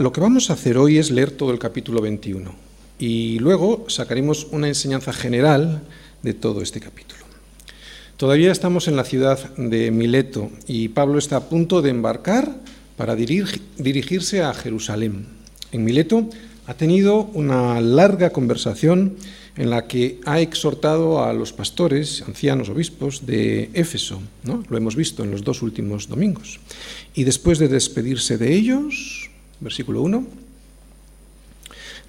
Lo que vamos a hacer hoy es leer todo el capítulo 21 y luego sacaremos una enseñanza general de todo este capítulo. Todavía estamos en la ciudad de Mileto y Pablo está a punto de embarcar para dirigirse a Jerusalén. En Mileto ha tenido una larga conversación en la que ha exhortado a los pastores, ancianos, obispos de Éfeso. ¿no? Lo hemos visto en los dos últimos domingos. Y después de despedirse de ellos, versículo 1.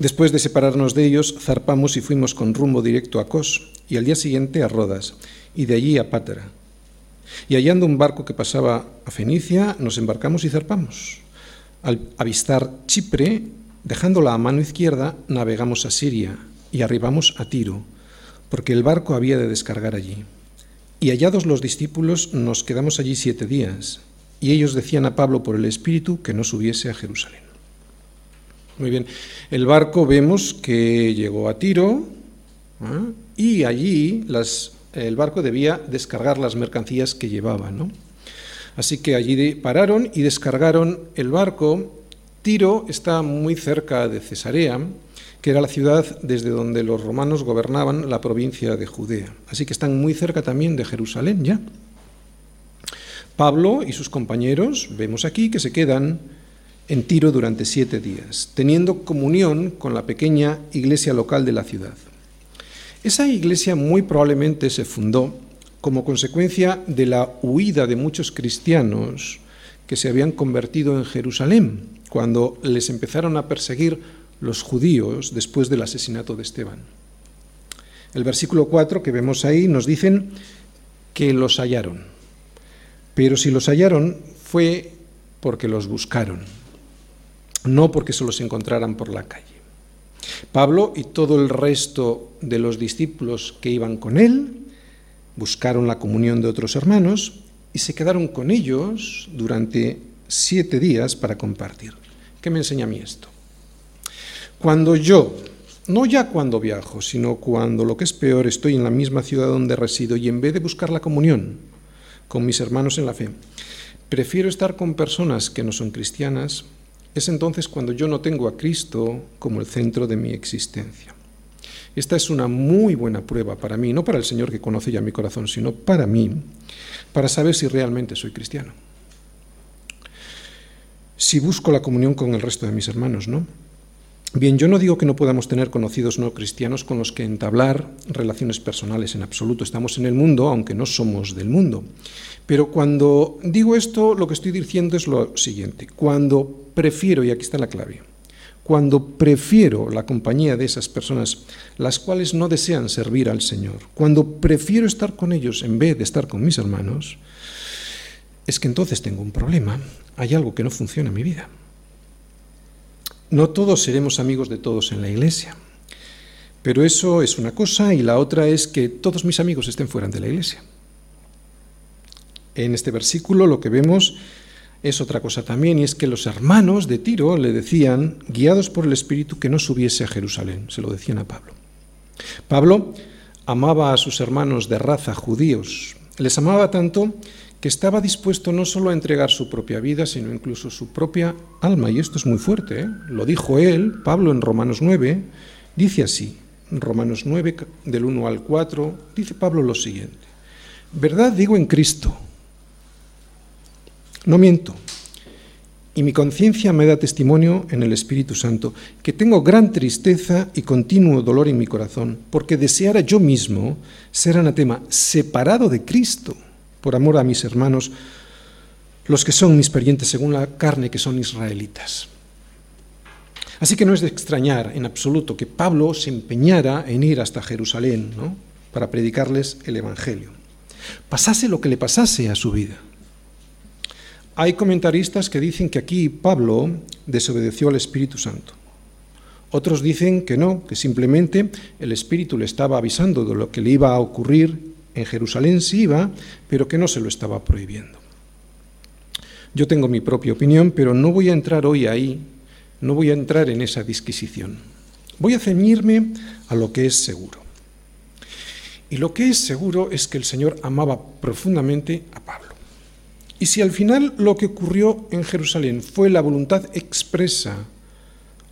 Después de separarnos de ellos, zarpamos y fuimos con rumbo directo a Cos y al día siguiente a Rodas y de allí a Pátara. Y hallando un barco que pasaba a Fenicia, nos embarcamos y zarpamos. Al avistar Chipre, dejándola a mano izquierda, navegamos a Siria y arribamos a Tiro, porque el barco había de descargar allí. Y hallados los discípulos, nos quedamos allí siete días y ellos decían a Pablo por el Espíritu que no subiese a Jerusalén. Muy bien, el barco vemos que llegó a Tiro ¿ah? y allí el barco debía descargar las mercancías que llevaba. ¿no? Así que allí pararon y descargaron el barco. Tiro está muy cerca de Cesarea, que era la ciudad desde donde los romanos gobernaban la provincia de Judea. Así que están muy cerca también de Jerusalén ya. Pablo y sus compañeros, vemos aquí que se quedan en Tiro durante siete días, teniendo comunión con la pequeña iglesia local de la ciudad. Esa iglesia muy probablemente se fundó como consecuencia de la huida de muchos cristianos que se habían convertido en Jerusalén, cuando les empezaron a perseguir los judíos después del asesinato de Esteban. El versículo 4 que vemos ahí nos dicen que los hallaron. Pero si los hallaron fue porque los buscaron, no porque se los encontraran por la calle. Pablo y todo el resto de los discípulos que iban con él buscaron la comunión de otros hermanos y se quedaron con ellos durante siete días para compartir. ¿Qué me enseña a mí esto? Cuando yo, no ya cuando viajo, sino cuando lo que es peor, estoy en la misma ciudad donde resido y en vez de buscar la comunión, con mis hermanos en la fe, prefiero estar con personas que no son cristianas, es entonces cuando yo no tengo a Cristo como el centro de mi existencia. Esta es una muy buena prueba para mí, no para el Señor que conoce ya mi corazón, sino para mí, para saber si realmente soy cristiano. Si busco la comunión con el resto de mis hermanos, ¿no? Bien, yo no digo que no podamos tener conocidos no cristianos con los que entablar relaciones personales en absoluto. Estamos en el mundo, aunque no somos del mundo. Pero cuando digo esto, lo que estoy diciendo es lo siguiente. Cuando prefiero, y aquí está la clave, cuando prefiero la compañía de esas personas, las cuales no desean servir al Señor, cuando prefiero estar con ellos en vez de estar con mis hermanos, es que entonces tengo un problema, hay algo que no funciona en mi vida. No todos seremos amigos de todos en la iglesia, pero eso es una cosa y la otra es que todos mis amigos estén fuera de la iglesia. En este versículo lo que vemos es otra cosa también, y es que los hermanos de Tiro le decían, guiados por el Espíritu, que no subiese a Jerusalén, se lo decían a Pablo. Pablo amaba a sus hermanos de raza judíos, les amaba tanto que estaba dispuesto no solo a entregar su propia vida, sino incluso su propia alma. Y esto es muy fuerte, ¿eh? lo dijo él, Pablo en Romanos 9, dice así, Romanos 9, del 1 al 4, dice Pablo lo siguiente, verdad digo en Cristo, no miento, y mi conciencia me da testimonio en el Espíritu Santo, que tengo gran tristeza y continuo dolor en mi corazón, porque deseara yo mismo ser anatema, separado de Cristo por amor a mis hermanos, los que son mis parientes según la carne, que son israelitas. Así que no es de extrañar en absoluto que Pablo se empeñara en ir hasta Jerusalén ¿no? para predicarles el Evangelio. Pasase lo que le pasase a su vida. Hay comentaristas que dicen que aquí Pablo desobedeció al Espíritu Santo. Otros dicen que no, que simplemente el Espíritu le estaba avisando de lo que le iba a ocurrir en Jerusalén si iba, pero que no se lo estaba prohibiendo. Yo tengo mi propia opinión, pero no voy a entrar hoy ahí, no voy a entrar en esa disquisición. Voy a ceñirme a lo que es seguro. Y lo que es seguro es que el Señor amaba profundamente a Pablo. Y si al final lo que ocurrió en Jerusalén fue la voluntad expresa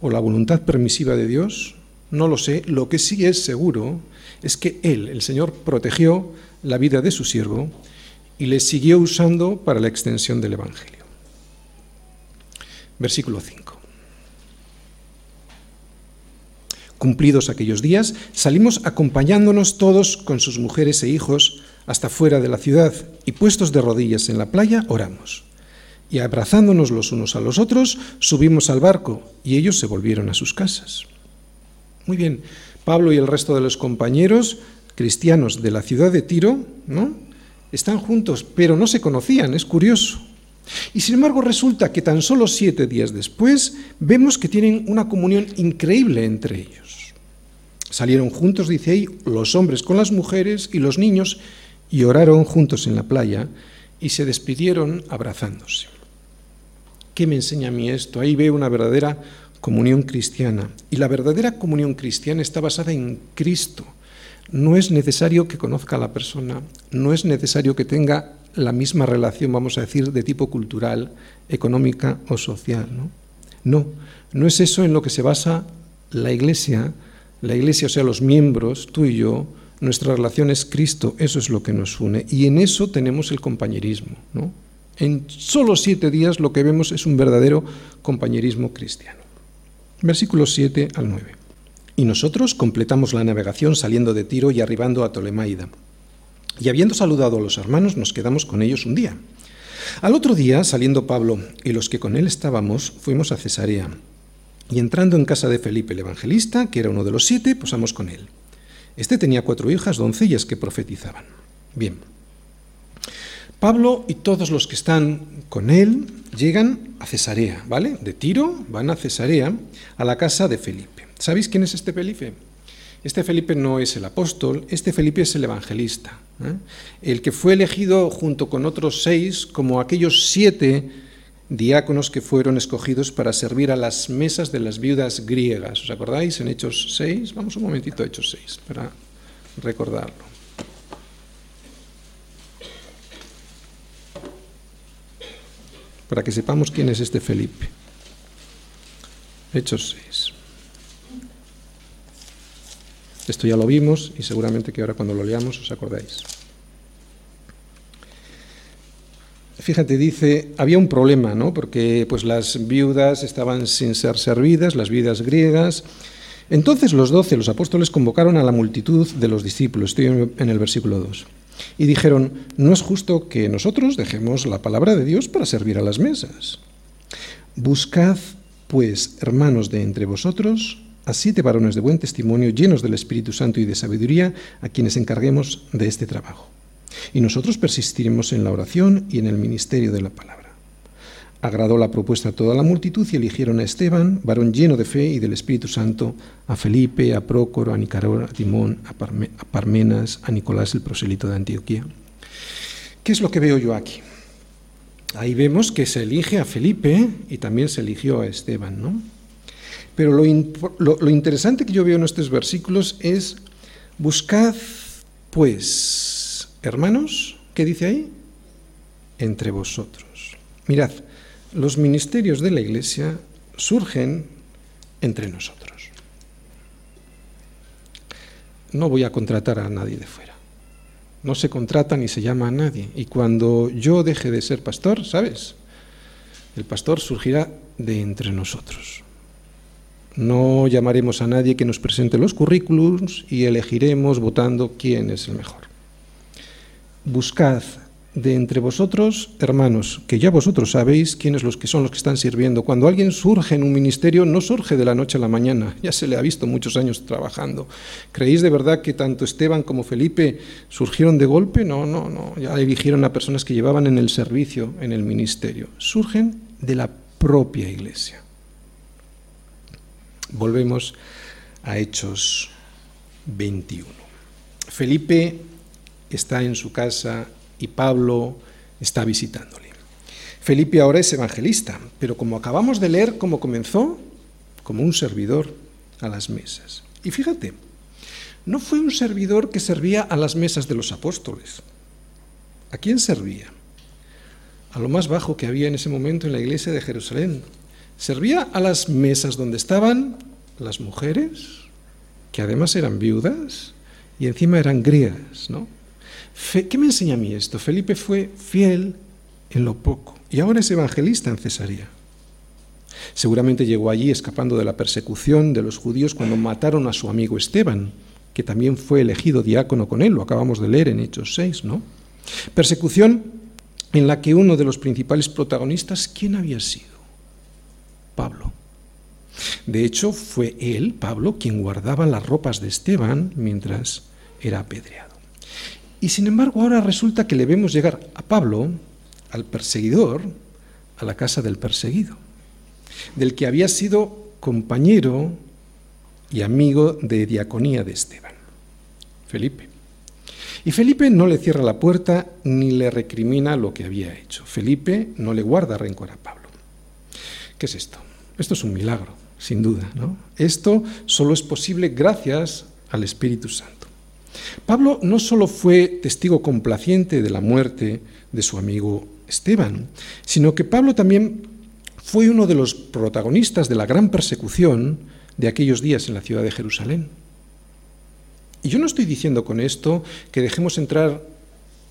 o la voluntad permisiva de Dios, no lo sé, lo que sí es seguro es que Él, el Señor, protegió la vida de su siervo y le siguió usando para la extensión del Evangelio. Versículo 5. Cumplidos aquellos días, salimos acompañándonos todos con sus mujeres e hijos hasta fuera de la ciudad y puestos de rodillas en la playa, oramos. Y abrazándonos los unos a los otros, subimos al barco y ellos se volvieron a sus casas. Muy bien, Pablo y el resto de los compañeros cristianos de la ciudad de Tiro, ¿no? Están juntos, pero no se conocían, es curioso. Y sin embargo resulta que tan solo siete días después vemos que tienen una comunión increíble entre ellos. Salieron juntos, dice ahí, los hombres con las mujeres y los niños y oraron juntos en la playa y se despidieron abrazándose. ¿Qué me enseña a mí esto? Ahí veo una verdadera comunión cristiana. Y la verdadera comunión cristiana está basada en Cristo. No es necesario que conozca a la persona, no es necesario que tenga la misma relación, vamos a decir, de tipo cultural, económica o social. No, no, es eso en lo que se basa la Iglesia, la Iglesia, o sea, los miembros, tú y yo, nuestra relación es Cristo, eso es lo que nos une. Y en eso tenemos el compañerismo. En solo siete días lo que vemos es un verdadero compañerismo cristiano. Versículos 7 al 9. Y nosotros completamos la navegación saliendo de Tiro y arribando a Tolemaida. Y habiendo saludado a los hermanos, nos quedamos con ellos un día. Al otro día, saliendo Pablo y los que con él estábamos, fuimos a Cesarea. Y entrando en casa de Felipe el evangelista, que era uno de los siete, posamos con él. Este tenía cuatro hijas, doncellas que profetizaban. Bien. Pablo y todos los que están con él llegan a Cesarea, ¿vale? De Tiro van a Cesarea, a la casa de Felipe. ¿Sabéis quién es este Felipe? Este Felipe no es el apóstol, este Felipe es el evangelista, ¿eh? el que fue elegido junto con otros seis como aquellos siete diáconos que fueron escogidos para servir a las mesas de las viudas griegas. ¿Os acordáis en Hechos 6? Vamos un momentito a Hechos 6 para recordarlo. Para que sepamos quién es este Felipe. Hechos 6. Esto ya lo vimos y seguramente que ahora cuando lo leamos os acordáis. fíjate, dice, había un problema, ¿no? Porque pues las viudas estaban sin ser servidas, las viudas griegas. Entonces los doce, los apóstoles, convocaron a la multitud de los discípulos, estoy en el versículo 2, y dijeron, no es justo que nosotros dejemos la palabra de Dios para servir a las mesas. Buscad, pues, hermanos de entre vosotros, a siete varones de buen testimonio, llenos del Espíritu Santo y de sabiduría, a quienes encarguemos de este trabajo. Y nosotros persistiremos en la oración y en el ministerio de la palabra. Agradó la propuesta a toda la multitud y eligieron a Esteban, varón lleno de fe y del Espíritu Santo, a Felipe, a Prócoro, a Nicaror, a Timón, a, Parmenas, a Nicolás el proselito de Antioquía. ¿Qué es lo que veo yo aquí? Ahí vemos que se elige a Felipe y también se eligió a Esteban, ¿no? Pero lo, lo interesante que yo veo en estos versículos es, buscad pues hermanos, ¿qué dice ahí? Entre vosotros. Mirad, los ministerios de la Iglesia surgen entre nosotros. No voy a contratar a nadie de fuera. No se contrata ni se llama a nadie. Y cuando yo deje de ser pastor, ¿sabes? El pastor surgirá de entre nosotros. No llamaremos a nadie que nos presente los currículums y elegiremos votando quién es el mejor buscad de entre vosotros, hermanos, que ya vosotros sabéis quiénes los que son los que están sirviendo. Cuando alguien surge en un ministerio, no surge de la noche a la mañana, ya se le ha visto muchos años trabajando. ¿Creéis de verdad que tanto Esteban como Felipe surgieron de golpe? No, no, no, ya eligieron a personas que llevaban en el servicio, en el ministerio. Surgen de la propia iglesia. Volvemos a Hechos 21. Felipe está en su casa y Pablo está visitándole. Felipe ahora es evangelista, pero como acabamos de leer, ¿cómo comenzó? Como un servidor a las mesas. Y fíjate, no fue un servidor que servía a las mesas de los apóstoles. ¿A quién servía? A lo más bajo que había en ese momento en la iglesia de Jerusalén. Servía a las mesas donde estaban las mujeres, que además eran viudas y encima eran griegas, ¿no? ¿Qué me enseña a mí esto? Felipe fue fiel en lo poco y ahora es evangelista en Cesarea. Seguramente llegó allí escapando de la persecución de los judíos cuando mataron a su amigo Esteban, que también fue elegido diácono con él, lo acabamos de leer en Hechos 6, ¿no? Persecución en la que uno de los principales protagonistas, ¿quién había sido? Pablo. De hecho, fue él, Pablo, quien guardaba las ropas de Esteban mientras era apedreado. Y sin embargo, ahora resulta que le vemos llegar a Pablo, al perseguidor, a la casa del perseguido, del que había sido compañero y amigo de diaconía de Esteban, Felipe. Y Felipe no le cierra la puerta ni le recrimina lo que había hecho. Felipe no le guarda rencor a Pablo. ¿Qué es esto? Esto es un milagro, sin duda. ¿no? Esto solo es posible gracias al Espíritu Santo. Pablo no solo fue testigo complaciente de la muerte de su amigo Esteban, sino que Pablo también fue uno de los protagonistas de la gran persecución de aquellos días en la ciudad de Jerusalén. Y yo no estoy diciendo con esto que dejemos entrar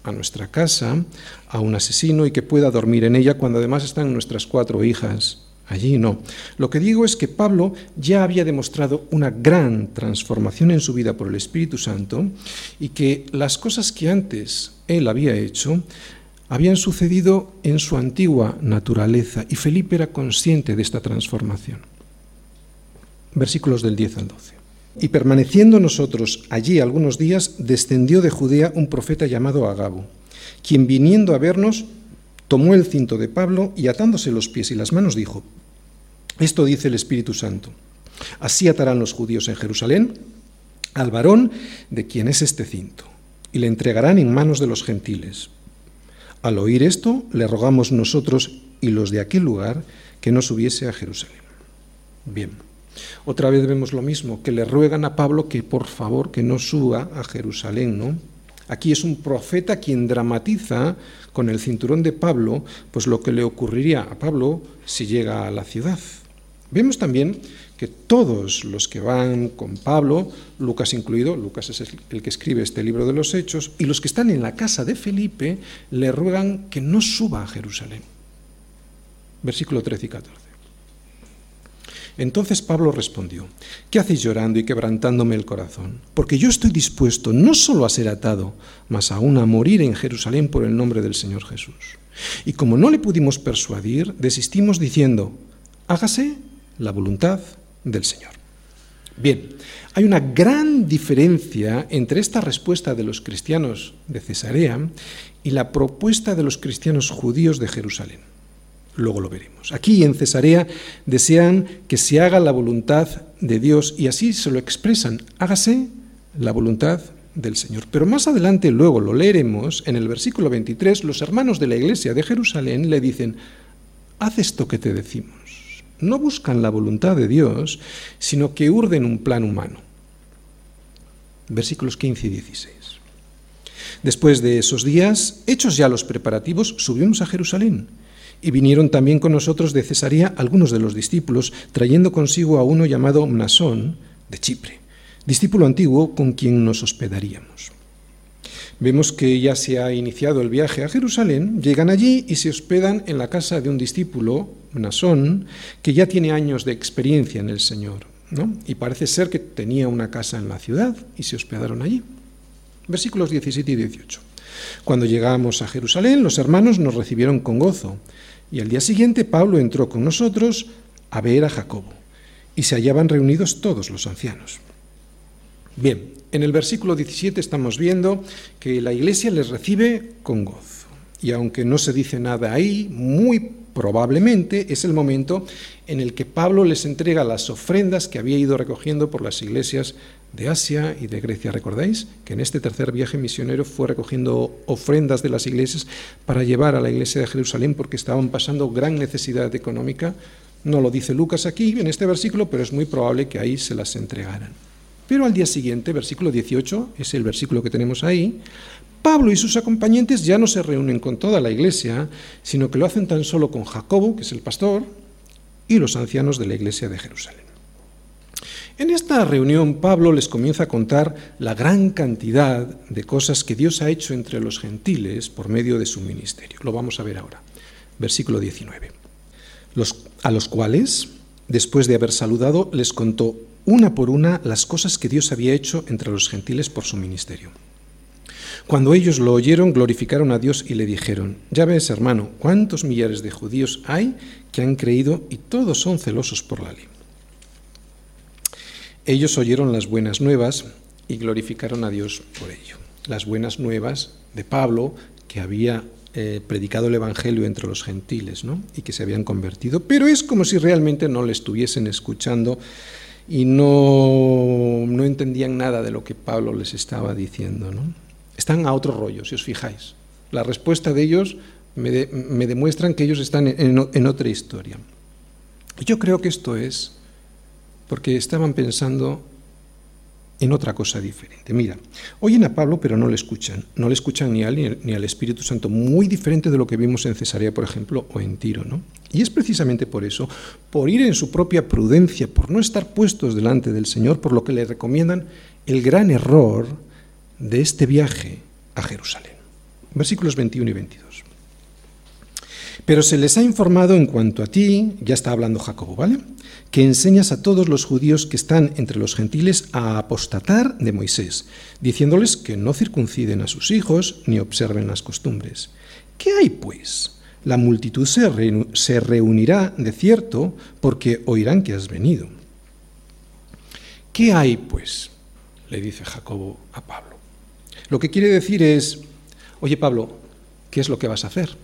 a nuestra casa a un asesino y que pueda dormir en ella cuando además están nuestras cuatro hijas allí, no. Lo que digo es que Pablo ya había demostrado una gran transformación en su vida por el Espíritu Santo y que las cosas que antes él había hecho habían sucedido en su antigua naturaleza y Felipe era consciente de esta transformación. Versículos del 10 al 12. Y permaneciendo nosotros allí algunos días, descendió de Judea un profeta llamado Agabo, quien viniendo a vernos, tomó el cinto de Pablo y atándose los pies y las manos dijo, esto dice el Espíritu Santo, así atarán los judíos en Jerusalén al varón de quien es este cinto, y le entregarán en manos de los gentiles. Al oír esto, le rogamos nosotros y los de aquel lugar que no subiese a Jerusalén. Bien. Otra vez vemos lo mismo, que le ruegan a Pablo que por favor que no suba a Jerusalén, ¿no? Aquí es un profeta quien dramatiza con el cinturón de Pablo, pues lo que le ocurriría a Pablo si llega a la ciudad. Vemos también que todos los que van con Pablo, Lucas incluido, Lucas es el que escribe este libro de los Hechos, y los que están en la casa de Felipe, le ruegan que no suba a Jerusalén. Versículo 13 y 14. Entonces Pablo respondió, ¿qué hacéis llorando y quebrantándome el corazón? Porque yo estoy dispuesto no solo a ser atado, mas aún a morir en Jerusalén por el nombre del Señor Jesús. Y como no le pudimos persuadir, desistimos diciendo, hágase la voluntad del Señor. Bien, hay una gran diferencia entre esta respuesta de los cristianos de Cesarea y la propuesta de los cristianos judíos de Jerusalén. Luego lo veremos. Aquí en Cesarea desean que se haga la voluntad de Dios y así se lo expresan. Hágase la voluntad del Señor. Pero más adelante, luego lo leeremos, en el versículo 23, los hermanos de la iglesia de Jerusalén le dicen, haz esto que te decimos. No buscan la voluntad de Dios, sino que urden un plan humano. Versículos 15 y 16. Después de esos días, hechos ya los preparativos, subimos a Jerusalén y vinieron también con nosotros de Cesarea algunos de los discípulos, trayendo consigo a uno llamado Mnasón, de Chipre, discípulo antiguo con quien nos hospedaríamos. Vemos que ya se ha iniciado el viaje a Jerusalén, llegan allí y se hospedan en la casa de un discípulo, Mnasón, que ya tiene años de experiencia en el Señor. Y parece ser que tenía una casa en la ciudad y se hospedaron allí. Versículos 17 y 18. Cuando llegamos a Jerusalén, los hermanos nos recibieron con gozo y al día siguiente Pablo entró con nosotros a ver a Jacobo, y se hallaban reunidos todos los ancianos. Bien, en el versículo 17 estamos viendo que la iglesia les recibe con gozo. Y aunque no se dice nada ahí, muy Probablemente es el momento en el que Pablo les entrega las ofrendas que había ido recogiendo por las iglesias de Asia y de Grecia. ¿Recordáis que en este tercer viaje misionero fue recogiendo ofrendas de las iglesias para llevar a la iglesia de Jerusalén porque estaban pasando gran necesidad económica? No lo dice Lucas aquí en este versículo, pero es muy probable que ahí se las entregaran. Pero al día siguiente, versículo 18, es el versículo que tenemos ahí, Pablo y sus acompañantes ya no se reúnen con toda la iglesia, sino que lo hacen tan solo con Jacobo, que es el pastor, y los ancianos de la iglesia de Jerusalén. En esta reunión Pablo les comienza a contar la gran cantidad de cosas que Dios ha hecho entre los gentiles por medio de su ministerio. Lo vamos a ver ahora. Versículo 19. Los, a los cuales, después de haber saludado, les contó una por una las cosas que Dios había hecho entre los gentiles por su ministerio. Cuando ellos lo oyeron, glorificaron a Dios y le dijeron, ya ves, hermano, cuántos millares de judíos hay que han creído y todos son celosos por la ley. Ellos oyeron las buenas nuevas y glorificaron a Dios por ello. Las buenas nuevas de Pablo, que había eh, predicado el Evangelio entre los gentiles ¿no? y que se habían convertido, pero es como si realmente no le estuviesen escuchando y no, no entendían nada de lo que Pablo les estaba diciendo. ¿no? Están a otro rollo, si os fijáis. La respuesta de ellos me, demuestran que ellos están en, otra historia. Yo creo que esto es porque estaban pensando en otra cosa diferente. Mira, oyen a Pablo pero no le escuchan. No le escuchan ni a él ni al Espíritu Santo. Muy diferente de lo que vimos en Cesarea, por ejemplo, o en Tiro. ¿no? Y es precisamente por eso, por ir en su propia prudencia, por no estar puestos delante del Señor, por lo que le recomiendan el gran error de este viaje a Jerusalén. Versículos 21 y 22. Pero se les ha informado en cuanto a ti, ya está hablando Jacobo, ¿vale? Que enseñas a todos los judíos que están entre los gentiles a apostatar de Moisés, diciéndoles que no circunciden a sus hijos ni observen las costumbres. ¿Qué hay, pues? La multitud se, se reunirá de cierto porque oirán que has venido. ¿Qué hay, pues? le dice Jacobo a Pablo. Lo que quiere decir es, oye Pablo, ¿qué es lo que vas a hacer?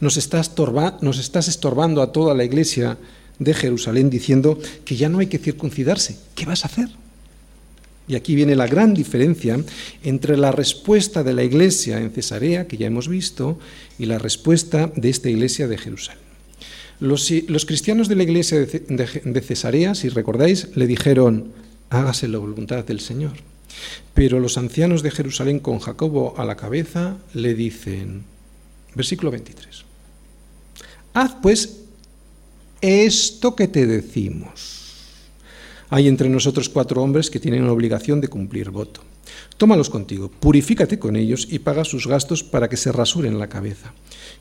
Nos, estás nos estás estorbando a toda la iglesia de Jerusalén diciendo que ya no hay que circuncidarse. ¿Qué vas a hacer? Y aquí viene la gran diferencia entre la respuesta de la iglesia en Cesarea, que ya hemos visto, y la respuesta de esta iglesia de Jerusalén. Los, cristianos de la iglesia de Cesarea, si recordáis, le dijeron, hágase la voluntad del Señor. Pero los ancianos de Jerusalén con Jacobo a la cabeza le dicen, versículo 23, haz pues esto que te decimos. Hay entre nosotros cuatro hombres que tienen la obligación de cumplir voto. Tómalos contigo, purifícate con ellos y paga sus gastos para que se rasuren la cabeza.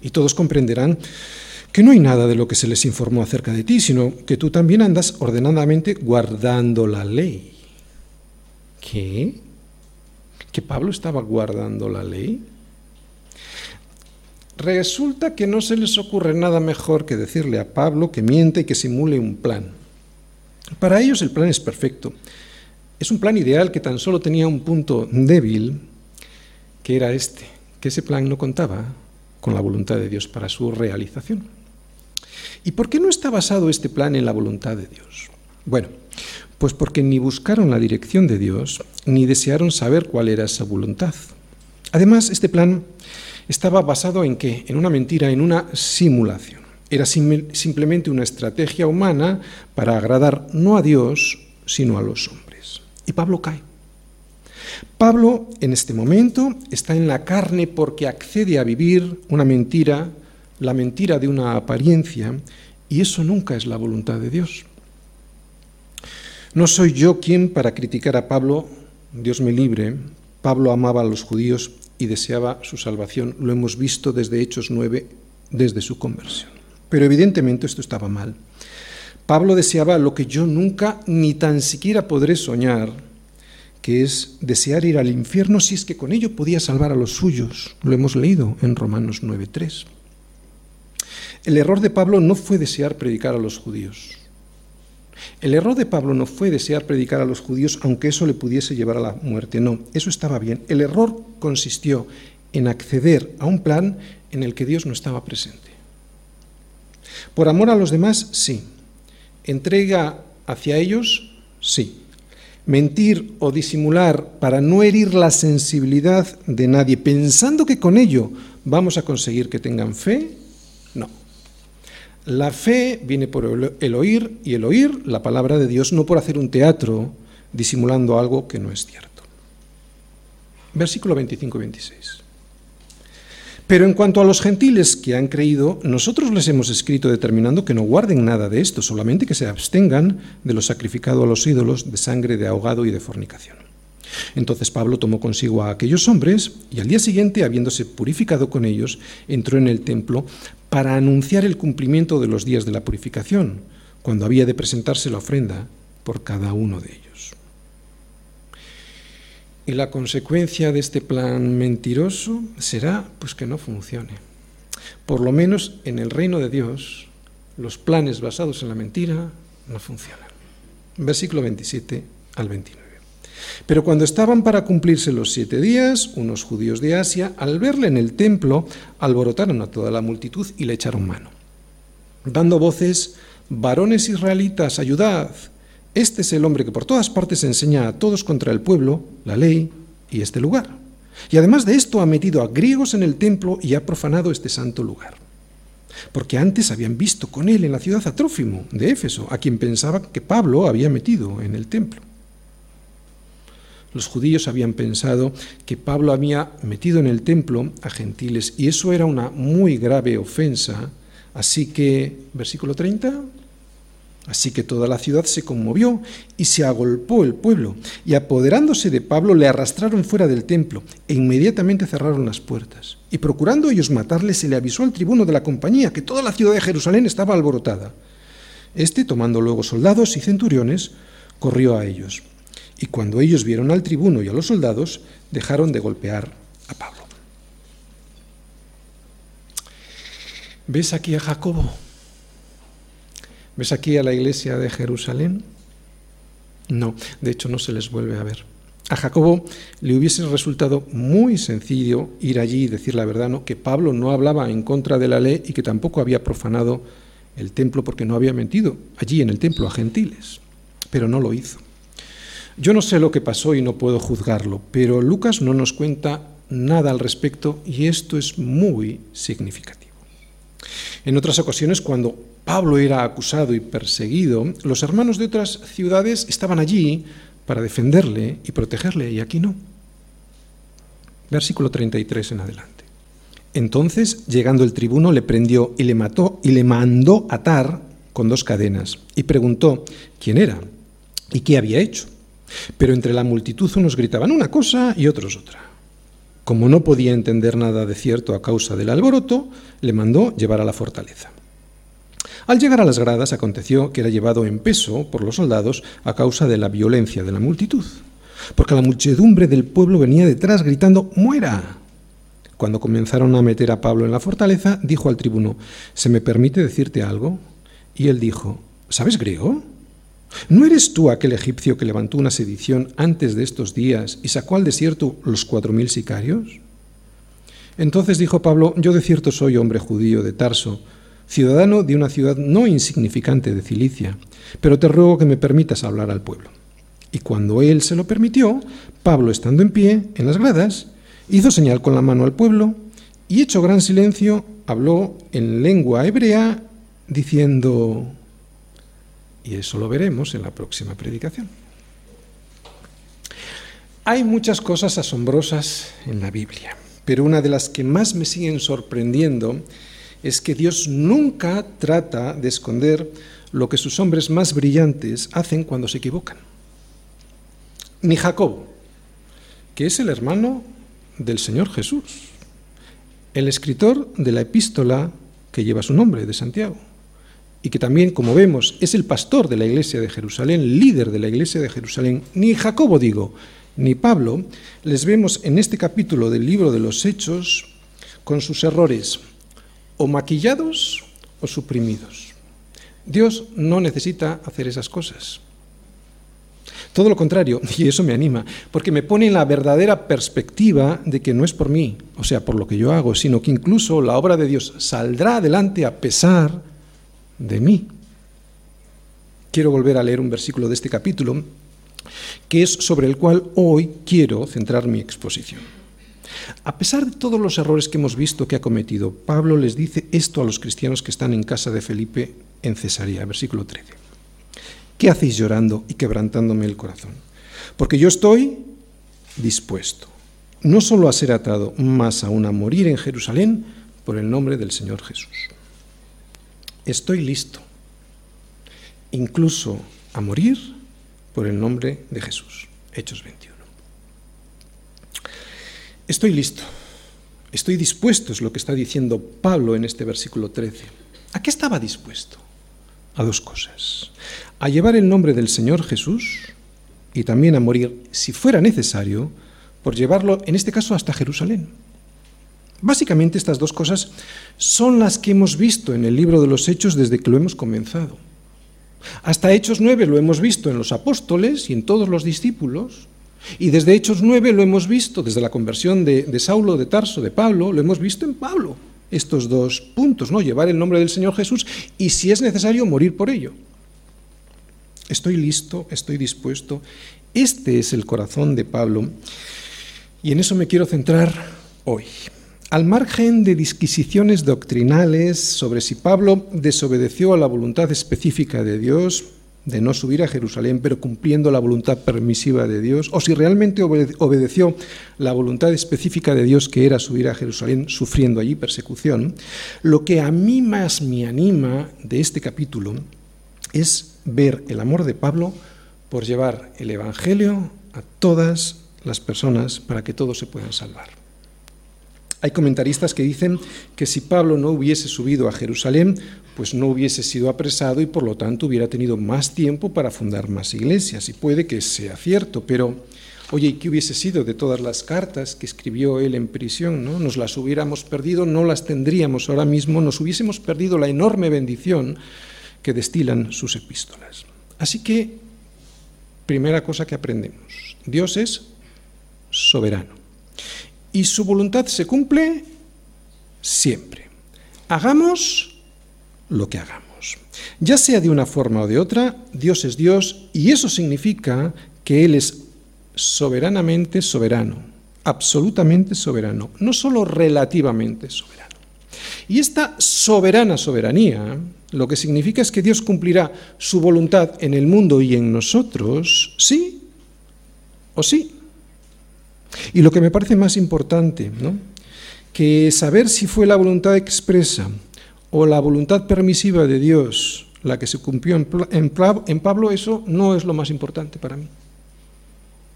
Y todos comprenderán que no hay nada de lo que se les informó acerca de ti, sino que tú también andas ordenadamente guardando la ley. ¿Qué? ¿Que Pablo estaba guardando la ley? Resulta que no se les ocurre nada mejor que decirle a Pablo que miente y que simule un plan. Para ellos el plan es perfecto. Es un plan ideal que tan solo tenía un punto débil, que era este, que ese plan no contaba con la voluntad de Dios para su realización. ¿Y por qué no está basado este plan en la voluntad de Dios? Bueno, pues porque ni buscaron la dirección de Dios, ni desearon saber cuál era esa voluntad. Además, este plan estaba basado en qué? En una mentira, en una simulación. Era simplemente una estrategia humana para agradar no a Dios, sino a los hombres. Y Pablo cae. Pablo en este momento está en la carne porque accede a vivir una mentira, la mentira de una apariencia, y eso nunca es la voluntad de Dios. No soy yo quien para criticar a Pablo, Dios me libre, Pablo amaba a los judíos y deseaba su salvación, lo hemos visto desde Hechos 9, desde su conversión. Pero evidentemente esto estaba mal. Pablo deseaba lo que yo nunca ni tan siquiera podré soñar, que es desear ir al infierno si es que con ello podía salvar a los suyos. Lo hemos leído en Romanos 9.3. El error de Pablo no fue desear predicar a los judíos. El error de Pablo no fue desear predicar a los judíos aunque eso le pudiese llevar a la muerte, no, eso estaba bien. El error consistió en acceder a un plan en el que Dios no estaba presente. Por amor a los demás, sí. Entrega hacia ellos, sí. Mentir o disimular para no herir la sensibilidad de nadie, pensando que con ello vamos a conseguir que tengan fe, no. La fe viene por el oír y el oír la palabra de Dios, no por hacer un teatro disimulando algo que no es cierto. Versículo 25 y 26. Pero en cuanto a los gentiles que han creído, nosotros les hemos escrito determinando que no guarden nada de esto, solamente que se abstengan de lo sacrificado a los ídolos, de sangre, de ahogado y de fornicación. Entonces Pablo tomó consigo a aquellos hombres y al día siguiente, habiéndose purificado con ellos, entró en el templo para anunciar el cumplimiento de los días de la purificación, cuando había de presentarse la ofrenda por cada uno de ellos. Y la consecuencia de este plan mentiroso será pues que no funcione. Por lo menos en el reino de Dios, los planes basados en la mentira no funcionan. Versículo 27 al 29. Pero cuando estaban para cumplirse los siete días, unos judíos de Asia, al verle en el templo, alborotaron a toda la multitud y le echaron mano, dando voces, varones israelitas, ayudad, este es el hombre que por todas partes enseña a todos contra el pueblo, la ley y este lugar. Y además de esto ha metido a griegos en el templo y ha profanado este santo lugar. Porque antes habían visto con él en la ciudad a Trófimo de Éfeso, a quien pensaba que Pablo había metido en el templo. Los judíos habían pensado que Pablo había metido en el templo a gentiles y eso era una muy grave ofensa. Así que, versículo 30, Así que toda la ciudad se conmovió y se agolpó el pueblo, y apoderándose de Pablo le arrastraron fuera del templo e inmediatamente cerraron las puertas. Y procurando ellos matarle, se le avisó al tribuno de la compañía que toda la ciudad de Jerusalén estaba alborotada. Este, tomando luego soldados y centuriones, corrió a ellos. Y cuando ellos vieron al tribuno y a los soldados, dejaron de golpear a Pablo. ¿Ves aquí a Jacobo? ¿Ves aquí a la iglesia de Jerusalén? No, de hecho no se les vuelve a ver. A Jacobo le hubiese resultado muy sencillo ir allí y decir la verdad, ¿no? que Pablo no hablaba en contra de la ley y que tampoco había profanado el templo porque no había mentido allí en el templo a gentiles, pero no lo hizo. Yo no sé lo que pasó y no puedo juzgarlo, pero Lucas no nos cuenta nada al respecto y esto es muy significativo. En otras ocasiones, cuando Pablo era acusado y perseguido, los hermanos de otras ciudades estaban allí para defenderle y protegerle, y aquí no. Versículo 33 en adelante. Entonces, llegando el tribuno, le prendió y le mató y le mandó atar con dos cadenas, y preguntó quién era y qué había hecho. Pero entre la multitud unos gritaban una cosa y otros otra. Como no podía entender nada de cierto a causa del alboroto, le mandó llevar a la fortaleza. Al llegar a las gradas aconteció que era llevado en peso por los soldados a causa de la violencia de la multitud, porque la muchedumbre del pueblo venía detrás gritando ¡Muera! Cuando comenzaron a meter a Pablo en la fortaleza, dijo al tribuno, ¿se me permite decirte algo? Y él dijo, ¿sabes griego? ¿No eres tú aquel egipcio que levantó una sedición antes de estos días y sacó al desierto los cuatro mil sicarios? Entonces dijo Pablo, yo de cierto soy hombre judío de Tarso, ciudadano de una ciudad no insignificante de Cilicia, pero te ruego que me permitas hablar al pueblo. Y cuando él se lo permitió, Pablo, estando en pie en las gradas, hizo señal con la mano al pueblo y, hecho gran silencio, habló en lengua hebrea, diciendo, y eso lo veremos en la próxima predicación. Hay muchas cosas asombrosas en la Biblia, pero una de las que más me siguen sorprendiendo es que Dios nunca trata de esconder lo que sus hombres más brillantes hacen cuando se equivocan. Ni Jacobo, que es el hermano del Señor Jesús, el escritor de la epístola que lleva su nombre, de Santiago, y que también, como vemos, es el pastor de la iglesia de Jerusalén, líder de la iglesia de Jerusalén, ni Jacobo digo, ni Pablo, les vemos en este capítulo del libro de los Hechos con sus errores o maquillados o suprimidos. Dios no necesita hacer esas cosas. Todo lo contrario, y eso me anima, porque me pone en la verdadera perspectiva de que no es por mí, o sea, por lo que yo hago, sino que incluso la obra de Dios saldrá adelante a pesar de mí. Quiero volver a leer un versículo de este capítulo, que es sobre el cual hoy quiero centrar mi exposición. A pesar de todos los errores que hemos visto que ha cometido, Pablo les dice esto a los cristianos que están en casa de Felipe en Cesarea, versículo 13. ¿Qué hacéis llorando y quebrantándome el corazón? Porque yo estoy dispuesto, no solo a ser atado, más aún a morir en Jerusalén por el nombre del Señor Jesús. Estoy listo, incluso a morir por el nombre de Jesús. Hechos 21. Estoy listo, estoy dispuesto, es lo que está diciendo Pablo en este versículo 13. ¿A qué estaba dispuesto? A dos cosas. A llevar el nombre del Señor Jesús y también a morir, si fuera necesario, por llevarlo, en este caso, hasta Jerusalén. Básicamente estas dos cosas son las que hemos visto en el libro de los Hechos desde que lo hemos comenzado. Hasta Hechos 9 lo hemos visto en los apóstoles y en todos los discípulos, y desde Hechos 9 lo hemos visto, desde la conversión de, de, Saulo de Tarso, de Pablo, lo hemos visto en Pablo, estos dos puntos, ¿no? Llevar el nombre del Señor Jesús y, si es necesario, morir por ello. Estoy listo, estoy dispuesto. Este es el corazón de Pablo y en eso me quiero centrar hoy. Al margen de disquisiciones doctrinales sobre si Pablo desobedeció a la voluntad específica de Dios, de no subir a Jerusalén, pero cumpliendo la voluntad permisiva de Dios, o si realmente obedeció la voluntad específica de Dios, que era subir a Jerusalén, sufriendo allí persecución, lo que a mí más me anima de este capítulo es ver el amor de Pablo por llevar el Evangelio a todas las personas para que todos se puedan salvar. Hay comentaristas que dicen que si Pablo no hubiese subido a Jerusalén, pues no hubiese sido apresado y por lo tanto hubiera tenido más tiempo para fundar más iglesias. Y puede que sea cierto, pero oye, ¿y qué hubiese sido de todas las cartas que escribió él en prisión? ¿no? Nos las hubiéramos perdido, no las tendríamos ahora mismo, nos hubiésemos perdido la enorme bendición que destilan sus epístolas. Así que, primera cosa que aprendemos, Dios es soberano y su voluntad se cumple siempre. Hagamos lo que hagamos. Ya sea de una forma o de otra, Dios es Dios y eso significa que Él es soberanamente soberano, absolutamente soberano, no solo relativamente soberano. Y esta soberana soberanía lo que significa es que Dios cumplirá su voluntad en el mundo y en nosotros, sí o sí. Y lo que me parece más importante, ¿no? que saber si fue la voluntad expresa o la voluntad permisiva de Dios la que se cumplió en, en Pablo, eso no es lo más importante para mí.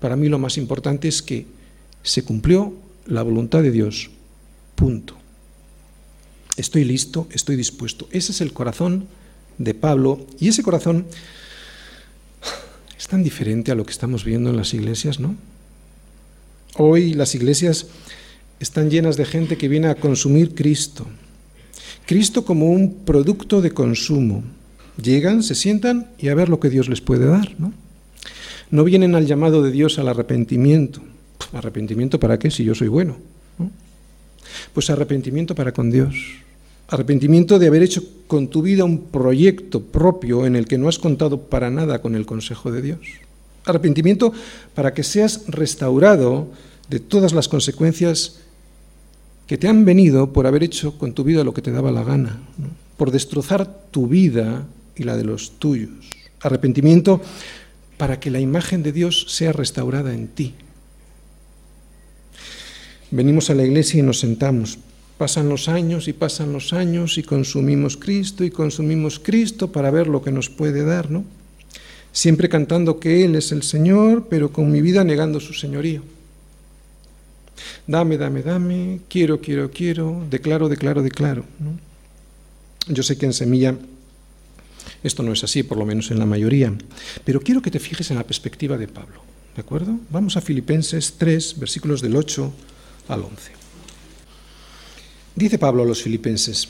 Para mí lo más importante es que se cumplió la voluntad de Dios. Punto. Estoy listo, estoy dispuesto. Ese es el corazón de Pablo y ese corazón es tan diferente a lo que estamos viendo en las iglesias, ¿no? Hoy las iglesias están llenas de gente que viene a consumir Cristo. Cristo como un producto de consumo. Llegan, se sientan y a ver lo que Dios les puede dar. No, no vienen al llamado de Dios al arrepentimiento. ¿Arrepentimiento para qué si yo soy bueno? Pues arrepentimiento para con Dios. Arrepentimiento de haber hecho con tu vida un proyecto propio en el que no has contado para nada con el consejo de Dios. Arrepentimiento para que seas restaurado de todas las consecuencias que te han venido por haber hecho con tu vida lo que te daba la gana, por destrozar tu vida y la de los tuyos. Arrepentimiento para que la imagen de Dios sea restaurada en ti. Venimos a la iglesia y nos sentamos. Pasan los años y pasan los años y consumimos Cristo y consumimos Cristo para ver lo que nos puede dar, ¿no? Siempre cantando que Él es el Señor, pero con mi vida negando su señorío. Dame, dame, dame, quiero, quiero, quiero, declaro, declaro, declaro. Yo sé que en Semilla esto no es así, por lo menos en la mayoría, pero quiero que te fijes en la perspectiva de Pablo. ¿De acuerdo? Vamos a Filipenses 3, versículos del 8 al 11. Dice Pablo a los filipenses,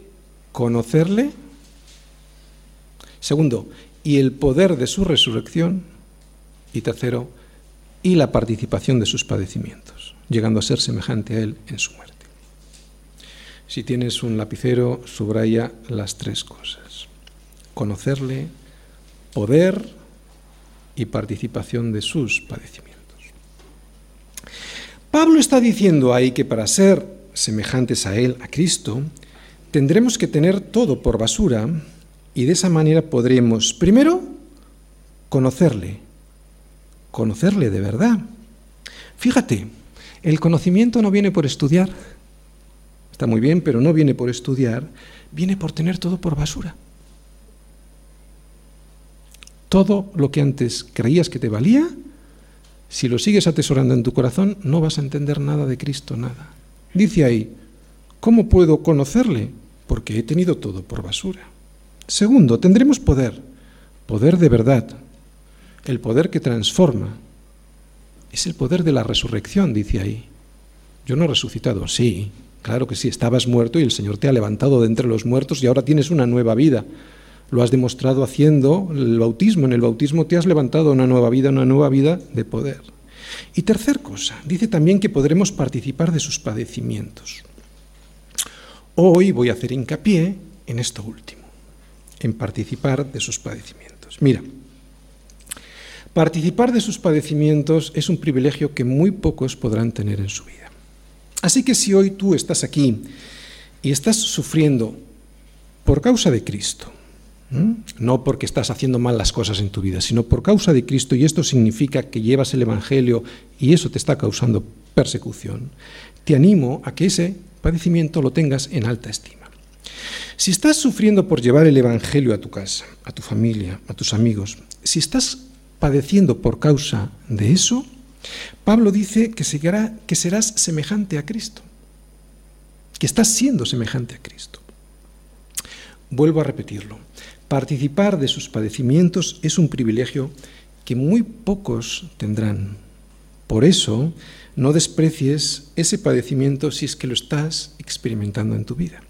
conocerle. Segundo, y el poder de su resurrección. Y tercero, y la participación de sus padecimientos, llegando a ser semejante a él en su muerte. Si tienes un lapicero, subraya las tres cosas. Conocerle, poder y participación de sus padecimientos. Pablo está diciendo ahí que para ser semejantes a Él, a Cristo, tendremos que tener todo por basura y de esa manera podremos, primero, conocerle, conocerle de verdad. Fíjate, el conocimiento no viene por estudiar, está muy bien, pero no viene por estudiar, viene por tener todo por basura. Todo lo que antes creías que te valía, si lo sigues atesorando en tu corazón, no vas a entender nada de Cristo, nada. Dice ahí, ¿cómo puedo conocerle? Porque he tenido todo por basura. Segundo, tendremos poder, poder de verdad, el poder que transforma. Es el poder de la resurrección, dice ahí. Yo no he resucitado, sí, claro que sí, estabas muerto y el Señor te ha levantado de entre los muertos y ahora tienes una nueva vida. Lo has demostrado haciendo el bautismo. En el bautismo te has levantado una nueva vida, una nueva vida de poder. Y tercer cosa, dice también que podremos participar de sus padecimientos. Hoy voy a hacer hincapié en esto último, en participar de sus padecimientos. Mira, participar de sus padecimientos es un privilegio que muy pocos podrán tener en su vida. Así que si hoy tú estás aquí y estás sufriendo por causa de Cristo, no porque estás haciendo mal las cosas en tu vida, sino por causa de Cristo, y esto significa que llevas el Evangelio y eso te está causando persecución, te animo a que ese padecimiento lo tengas en alta estima. Si estás sufriendo por llevar el Evangelio a tu casa, a tu familia, a tus amigos, si estás padeciendo por causa de eso, Pablo dice que, serás semejante a Cristo, que estás siendo semejante a Cristo. Vuelvo a repetirlo. Participar de sus padecimientos es un privilegio que muy pocos tendrán. Por eso, no desprecies ese padecimiento si es que lo estás experimentando en tu vida.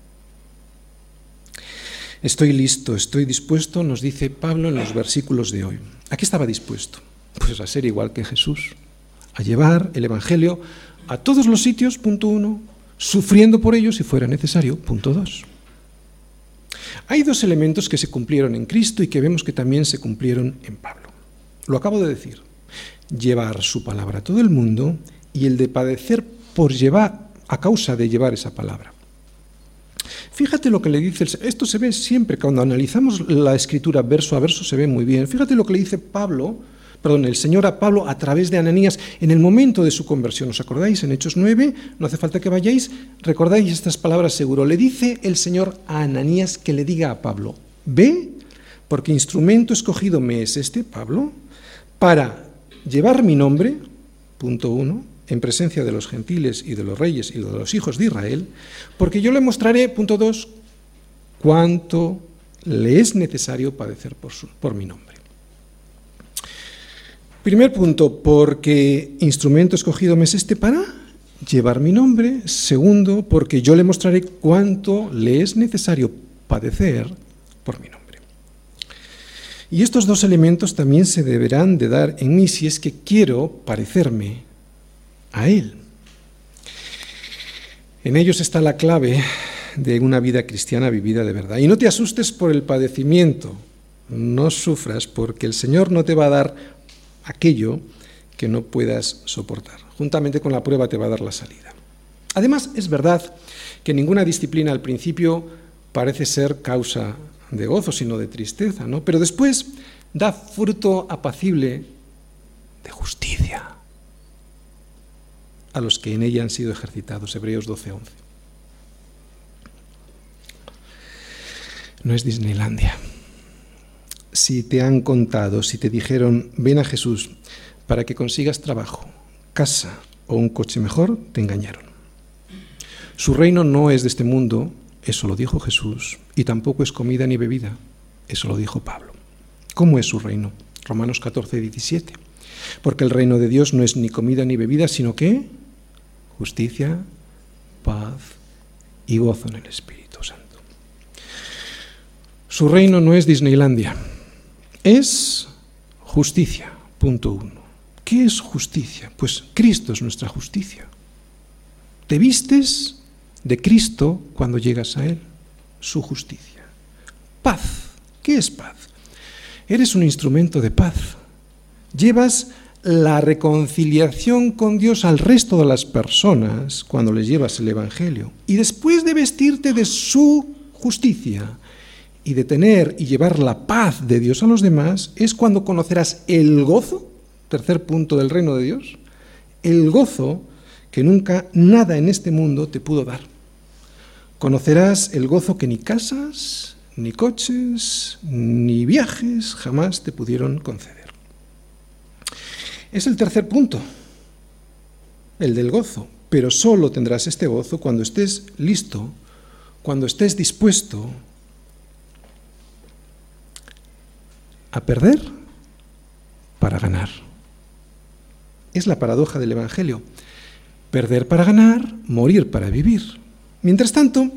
Estoy listo, estoy dispuesto, nos dice Pablo en los versículos de hoy. ¿A qué estaba dispuesto? Pues a ser igual que Jesús, a llevar el Evangelio a todos los sitios, punto uno, sufriendo por ello si fuera necesario, punto dos. Hay dos elementos que se cumplieron en Cristo y que vemos que también se cumplieron en Pablo. Lo acabo de decir. Llevar su palabra a todo el mundo y el de padecer por llevar, a causa de llevar esa palabra. Fíjate lo que le dice, esto se ve siempre, cuando analizamos la escritura verso a verso se ve muy bien. Fíjate lo que le dice Pablo perdón, el Señor a Pablo a través de Ananías en el momento de su conversión. ¿Os acordáis? En Hechos 9, no hace falta que vayáis, recordáis estas palabras seguro. Le dice el Señor a Ananías que le diga a Pablo, ve, porque instrumento escogido me es este, Pablo, para llevar mi nombre, punto uno, en presencia de los gentiles y de los reyes y de los hijos de Israel, porque yo le mostraré, punto dos, cuánto le es necesario padecer por, por mi nombre. Primer punto, porque instrumento escogido me es este para llevar mi nombre. Segundo, porque yo le mostraré cuánto le es necesario padecer por mi nombre. Y estos dos elementos también se deberán de dar en mí si es que quiero parecerme a Él. En ellos está la clave de una vida cristiana vivida de verdad. Y no te asustes por el padecimiento, no sufras porque el Señor no te va a dar aquello que no puedas soportar. Juntamente con la prueba te va a dar la salida. Además, es verdad que ninguna disciplina al principio parece ser causa de gozo, sino de tristeza, ¿no? Pero después da fruto apacible de justicia a los que en ella han sido ejercitados. Hebreos 12:11. No es Disneylandia si te han contado, si te dijeron, ven a Jesús para que consigas trabajo, casa o un coche mejor, te engañaron. Su reino no es de este mundo Eso lo dijo Jesús. Y tampoco es comida ni bebida. Eso lo dijo Pablo. ¿Cómo es su reino? Romanos 14, 17. Porque el reino de Dios no es ni comida ni bebida, sino que justicia, paz y gozo en el Espíritu Santo. Su reino no es Disneylandia, es justicia, punto uno. ¿Qué es justicia? Pues Cristo es nuestra justicia. Te vistes de Cristo cuando llegas a Él, su justicia. Paz. ¿Qué es paz? Eres un instrumento de paz. Llevas la reconciliación con Dios al resto de las personas cuando les llevas el Evangelio. Y después de vestirte de su justicia y de tener y llevar la paz de Dios a los demás, es cuando conocerás el gozo, tercer punto del reino de Dios, el gozo que nunca nada en este mundo te pudo dar. Conocerás el gozo que ni casas, ni coches, ni viajes jamás te pudieron conceder. Es el tercer punto, el del gozo, pero solo tendrás este gozo cuando estés listo, cuando estés dispuesto a perder para ganar. Es la paradoja del Evangelio. Perder para ganar, morir para vivir. Mientras tanto,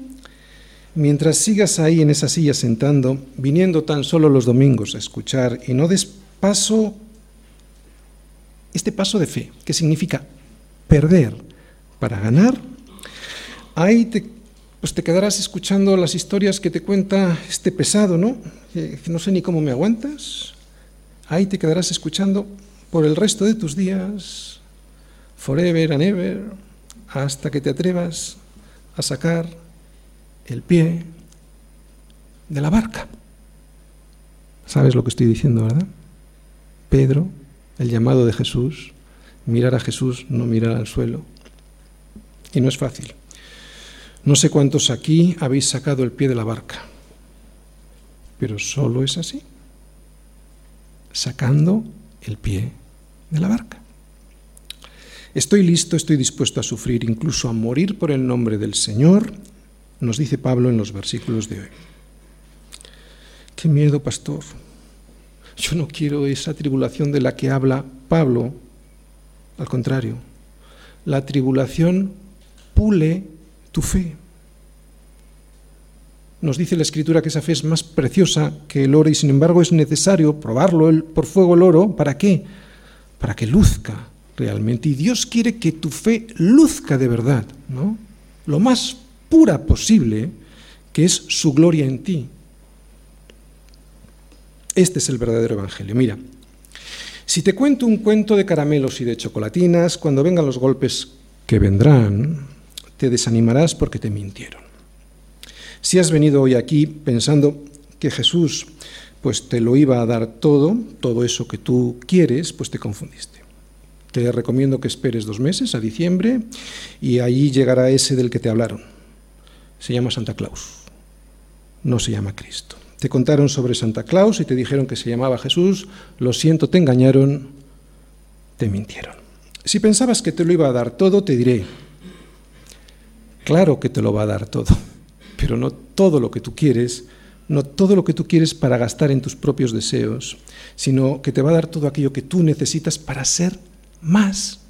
mientras sigas ahí en esa silla sentando, viniendo tan solo los domingos a escuchar y no des paso este paso de fe, que significa perder para ganar, ahí te, pues te quedarás escuchando las historias que te cuenta este pesado, ¿no? Que no sé ni cómo me aguantas. Ahí te quedarás escuchando por el resto de tus días, forever and ever, hasta que te atrevas a sacar el pie de la barca. ¿Sabes lo que estoy diciendo, verdad? Pedro el llamado de Jesús, mirar a Jesús, no mirar al suelo. Y no es fácil. No sé cuántos aquí habéis sacado el pie de la barca, pero solo es así, sacando el pie de la barca. Estoy listo, estoy dispuesto a sufrir, incluso a morir por el nombre del Señor, nos dice Pablo en los versículos de hoy. Qué miedo, pastor. Yo no quiero esa tribulación de la que habla Pablo. Al contrario, la tribulación pule tu fe. Nos dice la Escritura que esa fe es más preciosa que el oro y sin embargo es necesario probarlo por fuego el oro. ¿Para qué? Para que luzca realmente. Y Dios quiere que tu fe luzca de verdad, ¿no? Lo más pura posible, que es su gloria en ti. Este es el verdadero Evangelio. Mira, si te cuento un cuento de caramelos y de chocolatinas, cuando vengan los golpes que vendrán, te desanimarás porque te mintieron. Si has venido hoy aquí pensando que Jesús pues te lo iba a dar todo, todo eso que tú quieres, pues te confundiste. Te recomiendo que esperes dos meses, a diciembre, y allí llegará ese del que te hablaron. Se llama Santa Claus, no se llama Cristo. Te contaron sobre Santa Claus y te dijeron que se llamaba Jesús, lo siento, te engañaron, te mintieron. Si pensabas que te lo iba a dar todo, te diré, claro que te lo va a dar todo, pero no todo lo que tú quieres, no todo lo que tú quieres para gastar en tus propios deseos, sino que te va a dar todo aquello que tú necesitas para ser más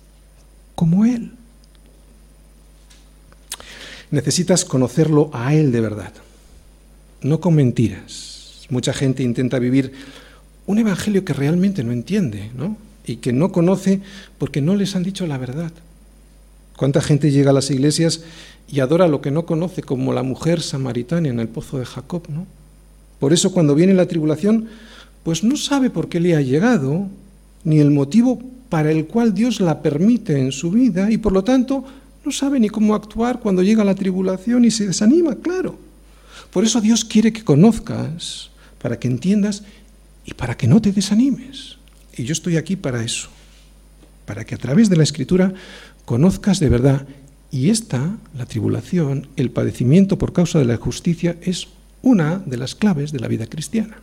como Él. Necesitas conocerlo a Él de verdad no con mentiras. Mucha gente intenta vivir un evangelio que realmente no entiende, ¿no? Y que no conoce porque no les han dicho la verdad. ¿Cuánta gente llega a las iglesias y adora lo que no conoce, como la mujer samaritana en el pozo de Jacob, ¿no? Por eso cuando viene la tribulación, pues no sabe por qué le ha llegado, ni el motivo para el cual Dios la permite en su vida, y por lo tanto no sabe ni cómo actuar cuando llega la tribulación y se desanima, claro. Por eso Dios quiere que conozcas, para que entiendas y para que no te desanimes. Y yo estoy aquí para eso, para que a través de la escritura conozcas de verdad. Y esta, la tribulación, el padecimiento por causa de la justicia, es una de las claves de la vida cristiana.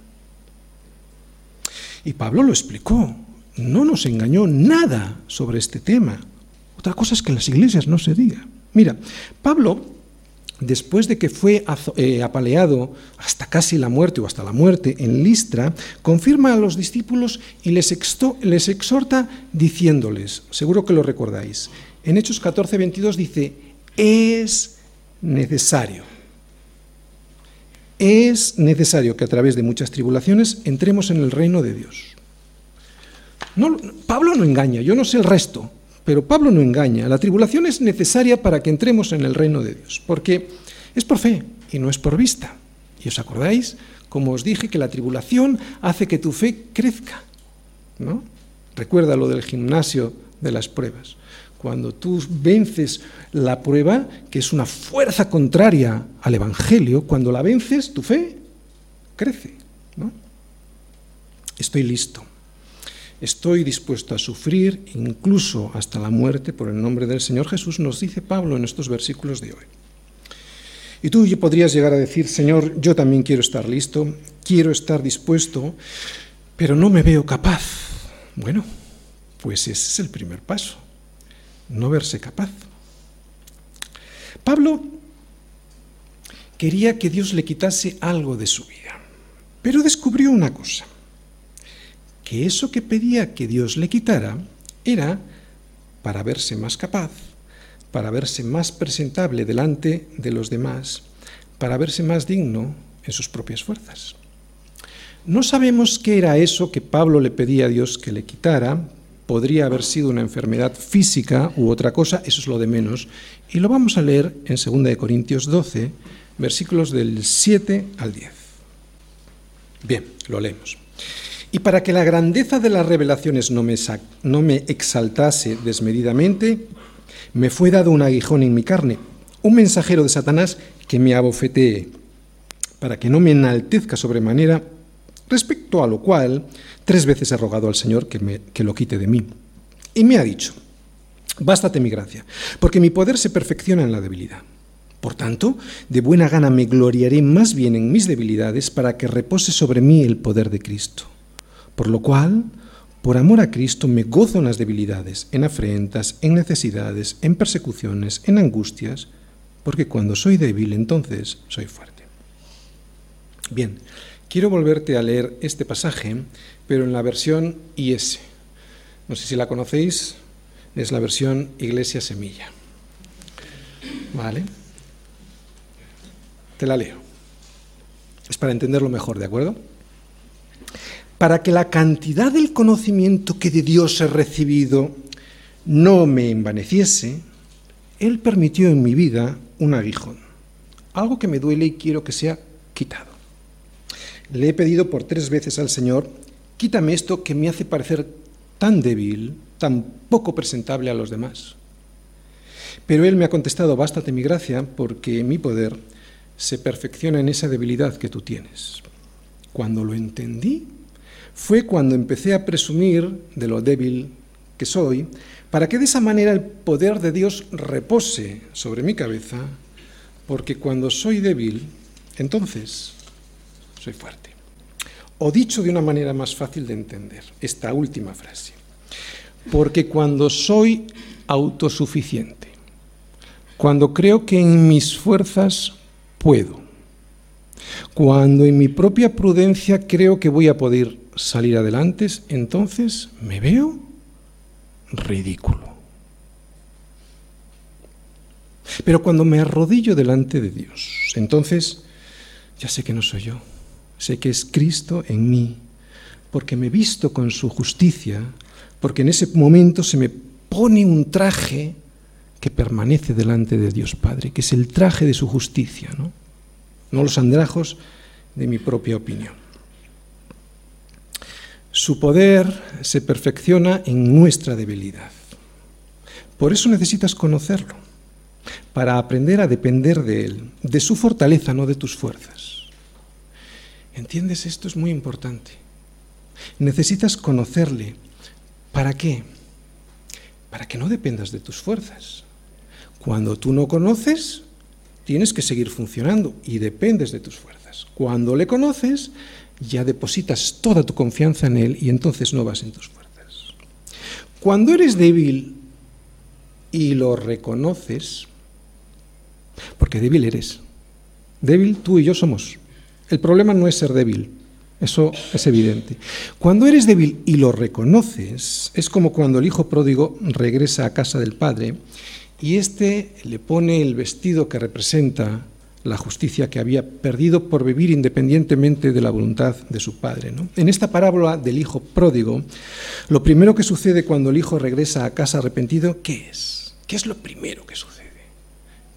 Y Pablo lo explicó, no nos engañó nada sobre este tema. Otra cosa es que en las iglesias no se diga. Mira, Pablo después de que fue eh, apaleado hasta casi la muerte o hasta la muerte en Listra, confirma a los discípulos y les, les exhorta diciéndoles, seguro que lo recordáis, en Hechos 14, 22 dice, es necesario, es necesario que a través de muchas tribulaciones entremos en el reino de Dios. No, Pablo no engaña, yo no sé el resto, pero Pablo no engaña. La tribulación es necesaria para que entremos en el reino de Dios, porque es por fe y no es por vista. ¿Y os acordáis? Como os dije, que la tribulación hace que tu fe crezca. ¿no? Recuerda lo del gimnasio de las pruebas. Cuando tú vences la prueba, que es una fuerza contraria al Evangelio, cuando la vences, tu fe crece. ¿no? Estoy listo. Estoy dispuesto a sufrir incluso hasta la muerte por el nombre del Señor Jesús, nos dice Pablo en estos versículos de hoy. Y tú podrías llegar a decir, Señor, yo también quiero estar listo, quiero estar dispuesto, pero no me veo capaz. Bueno, pues ese es el primer paso, no verse capaz. Pablo quería que Dios le quitase algo de su vida, pero descubrió una cosa que eso que pedía que Dios le quitara era para verse más capaz, para verse más presentable delante de los demás, para verse más digno en sus propias fuerzas. No sabemos qué era eso que Pablo le pedía a Dios que le quitara, podría haber sido una enfermedad física u otra cosa, eso es lo de menos, y lo vamos a leer en 2 Corintios 12, versículos del 7 al 10. Bien, lo leemos. Y para que la grandeza de las revelaciones no me, exaltase desmedidamente, me fue dado un aguijón en mi carne, un mensajero de Satanás que me abofetee, para que no me enaltezca sobremanera, respecto a lo cual tres veces he rogado al Señor que, me, que lo quite de mí. Y me ha dicho, bástate mi gracia, porque mi poder se perfecciona en la debilidad. Por tanto, de buena gana me gloriaré más bien en mis debilidades para que repose sobre mí el poder de Cristo. Por lo cual, por amor a Cristo, me gozo en las debilidades, en afrentas, en necesidades, en persecuciones, en angustias, porque cuando soy débil, entonces soy fuerte. Bien, quiero volverte a leer este pasaje, pero en la versión IS. No sé si la conocéis, es la versión Iglesia Semilla. ¿Vale? Te la leo. Es para entenderlo mejor, ¿de acuerdo? Para que la cantidad del conocimiento que de Dios he recibido no me envaneciese, Él permitió en mi vida un aguijón, algo que me duele y quiero que sea quitado. Le he pedido por tres veces al Señor, quítame esto que me hace parecer tan débil, tan poco presentable a los demás. Pero Él me ha contestado, bástate mi gracia, porque mi poder se perfecciona en esa debilidad que tú tienes. Cuando lo entendí, fue cuando empecé a presumir de lo débil que soy, para que de esa manera el poder de Dios repose sobre mi cabeza, porque cuando soy débil, entonces soy fuerte. O dicho de una manera más fácil de entender, esta última frase, porque cuando soy autosuficiente, cuando creo que en mis fuerzas puedo, cuando en mi propia prudencia creo que voy a poder salir adelante, entonces me veo ridículo. Pero cuando me arrodillo delante de Dios, entonces ya sé que no soy yo, sé que es Cristo en mí, porque me visto con su justicia, porque en ese momento se me pone un traje que permanece delante de Dios Padre, que es el traje de su justicia, no, no los andrajos de mi propia opinión. Su poder se perfecciona en nuestra debilidad. Por eso necesitas conocerlo, para aprender a depender de Él, de su fortaleza, no de tus fuerzas. ¿Entiendes? Esto es muy importante. Necesitas conocerle. ¿Para qué? Para que no dependas de tus fuerzas. Cuando tú no conoces, tienes que seguir funcionando y dependes de tus fuerzas. Cuando le conoces, ya depositas toda tu confianza en Él y entonces no vas en tus fuerzas. Cuando eres débil y lo reconoces, Porque débil eres. Débil tú y yo somos. El problema no es ser débil, eso es evidente. Cuando eres débil y lo reconoces, es como cuando el hijo pródigo regresa a casa del padre y éste le pone el vestido que representa la justicia que había perdido por vivir independientemente de la voluntad de su padre. En esta parábola del hijo pródigo, lo primero que sucede cuando el hijo regresa a casa arrepentido, ¿qué es? ¿Qué es lo primero que sucede?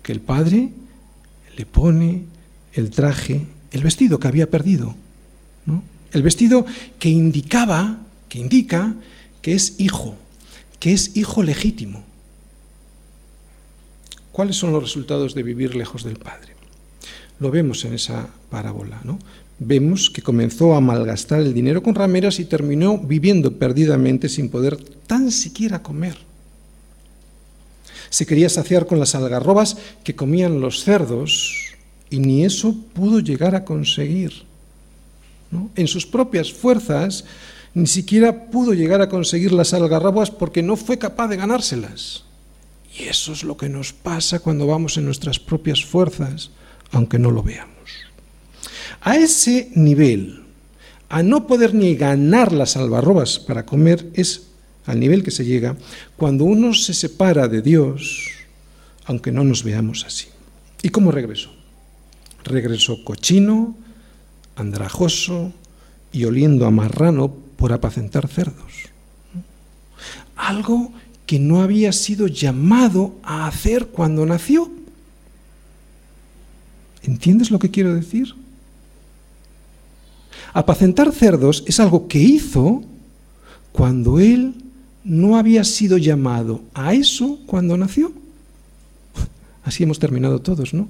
Que el padre le pone el traje, el vestido que había perdido. El vestido que indicaba, que indica que es hijo, que es hijo legítimo. ¿Cuáles son los resultados de vivir lejos del Padre? Lo vemos en esa parábola, ¿no? Vemos que comenzó a malgastar el dinero con rameras y terminó viviendo perdidamente sin poder tan siquiera comer. Se quería saciar con las algarrobas que comían los cerdos y ni eso pudo llegar a conseguir. En sus propias fuerzas ni siquiera pudo llegar a conseguir las algarrobas porque no fue capaz de ganárselas. Y eso es lo que nos pasa cuando vamos en nuestras propias fuerzas aunque no lo veamos. A ese nivel, a no poder ni ganar las albarrobas para comer, es al nivel que se llega cuando uno se separa de Dios, aunque no nos veamos así. ¿Y cómo regresó? Regresó cochino, andrajoso y oliendo a marrano por apacentar cerdos. Algo que no había sido llamado a hacer cuando nació. ¿Entiendes lo que quiero decir? Apacentar cerdos es algo que hizo cuando él no había sido llamado a eso cuando nació. Así hemos terminado todos, ¿no?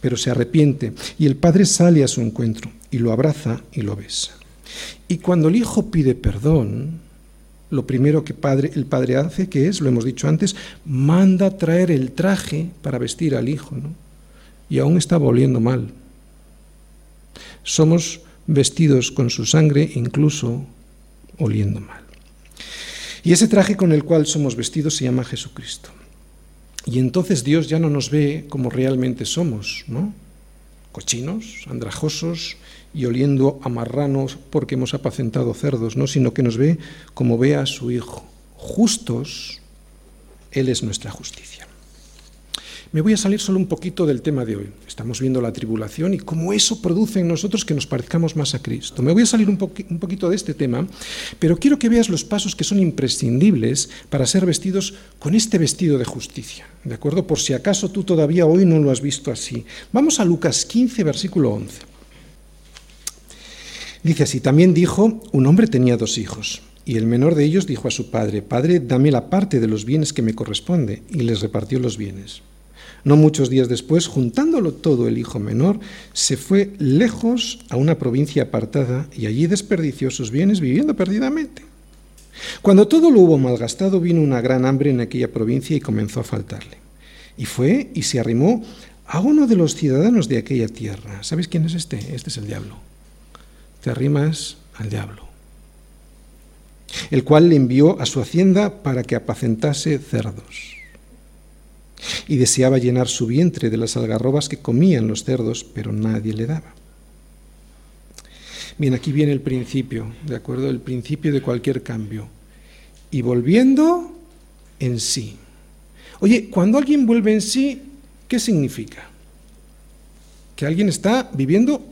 Pero se arrepiente y el padre sale a su encuentro y lo abraza y lo besa. Y cuando el hijo pide perdón, lo primero que el padre hace, que es, lo hemos dicho antes, manda traer el traje para vestir al hijo, ¿no? Y aún está volviendo mal. Somos vestidos con su sangre, incluso oliendo mal. Y ese traje con el cual somos vestidos se llama Jesucristo. Y entonces Dios ya no nos ve como realmente somos, ¿no? Cochinos, andrajosos, y oliendo a marranos porque hemos apacentado cerdos, no, sino que nos ve como ve a su Hijo. Justos, Él es nuestra justicia. Me voy a salir solo un poquito del tema de hoy. Estamos viendo la tribulación y cómo eso produce en nosotros que nos parezcamos más a Cristo. Me voy a salir un, un poquito de este tema, pero quiero que veas los pasos que son imprescindibles para ser vestidos con este vestido de justicia. ¿De acuerdo? Por si acaso tú todavía hoy no lo has visto así. Vamos a Lucas 15, versículo 11. Dice así, también dijo, un hombre tenía dos hijos, y el menor de ellos dijo a su padre, Padre, dame la parte de los bienes que me corresponde, y les repartió los bienes. No muchos días después, juntándolo todo el hijo menor, se fue lejos a una provincia apartada y allí desperdició sus bienes viviendo perdidamente. Cuando todo lo hubo malgastado, vino una gran hambre en aquella provincia y comenzó a faltarle. Y fue y se arrimó a uno de los ciudadanos de aquella tierra. ¿Sabes quién es este? Este es el diablo te arrimas al diablo, el cual le envió a su hacienda para que apacentase cerdos. Y deseaba llenar su vientre de las algarrobas que comían los cerdos, pero nadie le daba. Bien, aquí viene el principio, ¿de acuerdo? El principio de cualquier cambio. Y volviendo en sí. Oye, cuando alguien vuelve en sí, ¿qué significa? Que alguien está viviendo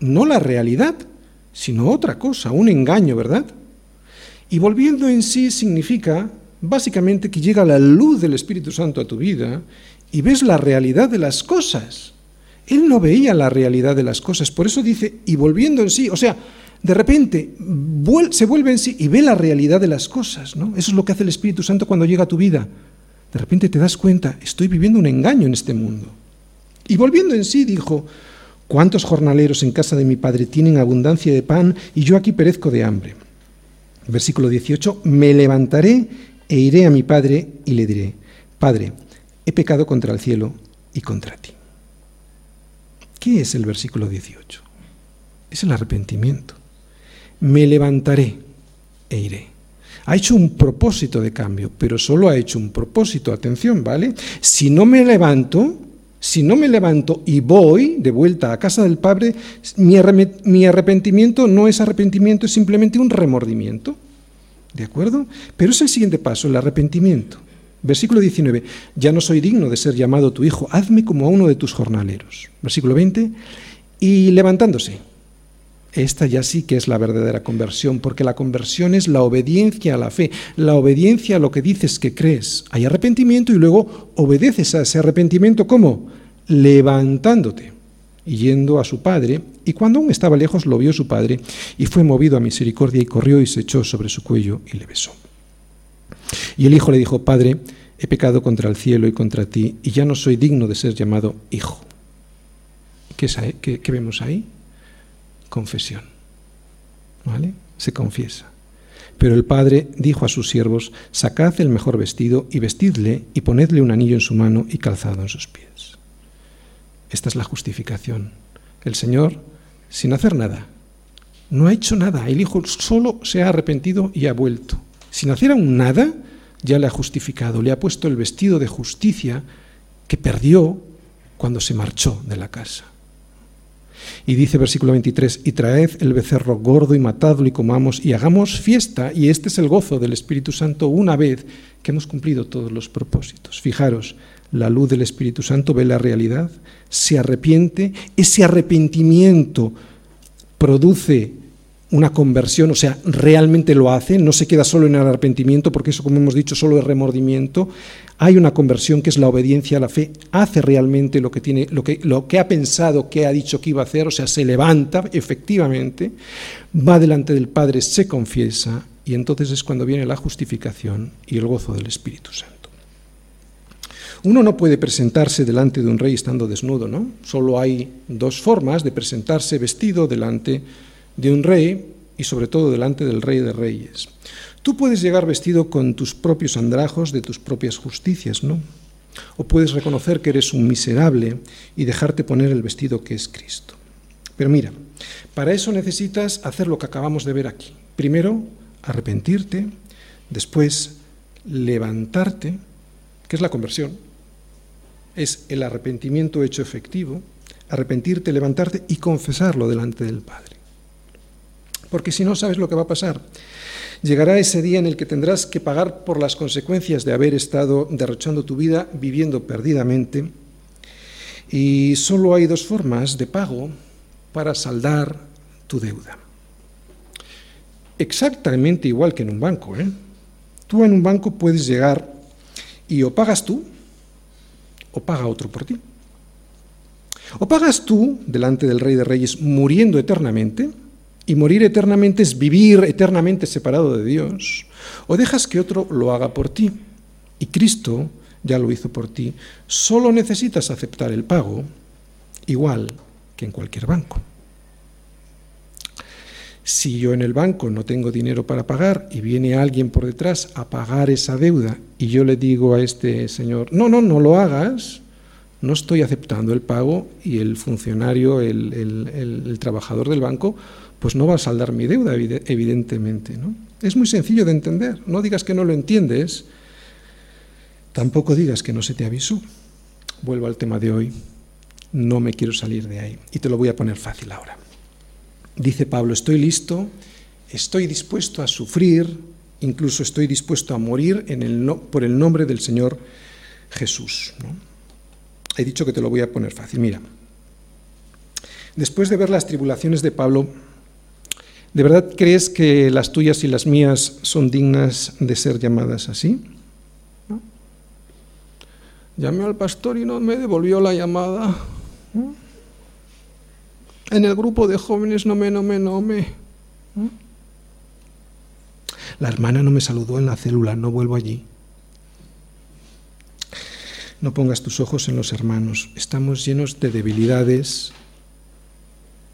no la realidad, sino otra cosa, un engaño, ¿verdad? Y volviendo en sí significa básicamente que llega la luz del Espíritu Santo a tu vida y ves la realidad de las cosas. Él no veía la realidad de las cosas, por eso dice, y volviendo en sí, o sea, de repente se vuelve en sí y ve la realidad de las cosas, ¿no? Eso es lo que hace el Espíritu Santo cuando llega a tu vida. De repente te das cuenta, estoy viviendo un engaño en este mundo. Y volviendo en sí dijo, ¿Cuántos jornaleros en casa de mi padre tienen abundancia de pan y yo aquí perezco de hambre? Versículo 18, me levantaré e iré a mi padre y le diré, Padre, he pecado contra el cielo y contra ti. ¿Qué es el versículo 18? Es el arrepentimiento. Me levantaré e iré. Ha hecho un propósito de cambio, pero solo ha hecho un propósito. Atención, ¿vale? Si no me levanto, si no me levanto y voy de vuelta a casa del Padre, mi arrepentimiento no es arrepentimiento, es simplemente un remordimiento. ¿De acuerdo? Pero es el siguiente paso, el arrepentimiento. Versículo 19, ya no soy digno de ser llamado tu hijo, hazme como a uno de tus jornaleros. Versículo 20, y levantándose. Esta ya sí que es la verdadera conversión, porque la conversión es la obediencia a la fe, la obediencia a lo que dices que crees. Hay arrepentimiento y luego obedeces a ese arrepentimiento ¿cómo? Levantándote y yendo a su padre, y cuando aún estaba lejos lo vio su padre, y fue movido a misericordia y corrió y se echó sobre su cuello y le besó. Y el hijo le dijo, Padre, he pecado contra el cielo y contra ti, y ya no soy digno de ser llamado hijo. ¿Qué, vemos ahí? Confesión. ¿Vale? Se confiesa. Pero el padre dijo a sus siervos, sacad el mejor vestido y vestidle y ponedle un anillo en su mano y calzado en sus pies. Esta es la justificación. El Señor, sin hacer nada, no ha hecho nada. El Hijo solo se ha arrepentido y ha vuelto. Sin hacer aún nada, ya le ha justificado, le ha puesto el vestido de justicia que perdió cuando se marchó de la casa. Y dice versículo 23, y traed el becerro gordo y matadlo y comamos y hagamos fiesta, y este es el gozo del Espíritu Santo una vez que hemos cumplido todos los propósitos. Fijaros, la luz del Espíritu Santo ve la realidad, se arrepiente, ese arrepentimiento produce una conversión, o sea, realmente lo hace, no se queda solo en el arrepentimiento, porque eso, como hemos dicho, solo es remordimiento. Hay una conversión que es la obediencia a la fe, hace realmente lo que, tiene, lo que, lo que ha pensado, que ha dicho que iba a hacer, o sea, se levanta efectivamente, va delante del Padre, se confiesa, y entonces es cuando viene la justificación y el gozo del Espíritu Santo. Uno no puede presentarse delante de un rey estando desnudo, ¿no? Solo hay dos formas de presentarse vestido delante de de un rey y sobre todo delante del rey de reyes. Tú puedes llegar vestido con tus propios andrajos de tus propias justicias, ¿no? O puedes reconocer que eres un miserable y dejarte poner el vestido que es Cristo. Pero mira, para eso necesitas hacer lo que acabamos de ver aquí. Primero, arrepentirte, después, levantarte, que es la conversión, es el arrepentimiento hecho efectivo, arrepentirte, levantarte y confesarlo delante del Padre porque si no sabes lo que va a pasar. Llegará ese día en el que tendrás que pagar por las consecuencias de haber estado derrochando tu vida viviendo perdidamente. Y solo hay dos formas de pago para saldar tu deuda. Exactamente igual que en un banco. ¿eh? Tú en un banco puedes llegar y o pagas tú o paga otro por ti. O pagas tú delante del Rey de Reyes muriendo eternamente, y morir eternamente es vivir eternamente separado de Dios, o dejas que otro lo haga por ti. Y Cristo ya lo hizo por ti. Solo necesitas aceptar el pago, igual que en cualquier banco. Si yo en el banco no tengo dinero para pagar y viene alguien por detrás a pagar esa deuda y yo le digo a este señor, no, no, no lo hagas, no estoy aceptando el pago y el funcionario, el, el trabajador del banco, pues no va a saldar mi deuda, evidentemente. ¿no? Es muy sencillo de entender. No digas que no lo entiendes, tampoco digas que no se te avisó. Vuelvo al tema de hoy. No me quiero salir de ahí. Y te lo voy a poner fácil ahora. Dice Pablo, estoy listo, estoy dispuesto a sufrir, incluso estoy dispuesto a morir por el nombre del Señor Jesús. He dicho que te lo voy a poner fácil. Mira, después de ver las tribulaciones de Pablo, ¿De verdad crees que las tuyas y las mías son dignas de ser llamadas así? Llamé al pastor y no me devolvió la llamada. En el grupo de jóvenes no me, no me, no me. La hermana no me saludó en la célula, no vuelvo allí. No pongas tus ojos en los hermanos. Estamos llenos de debilidades,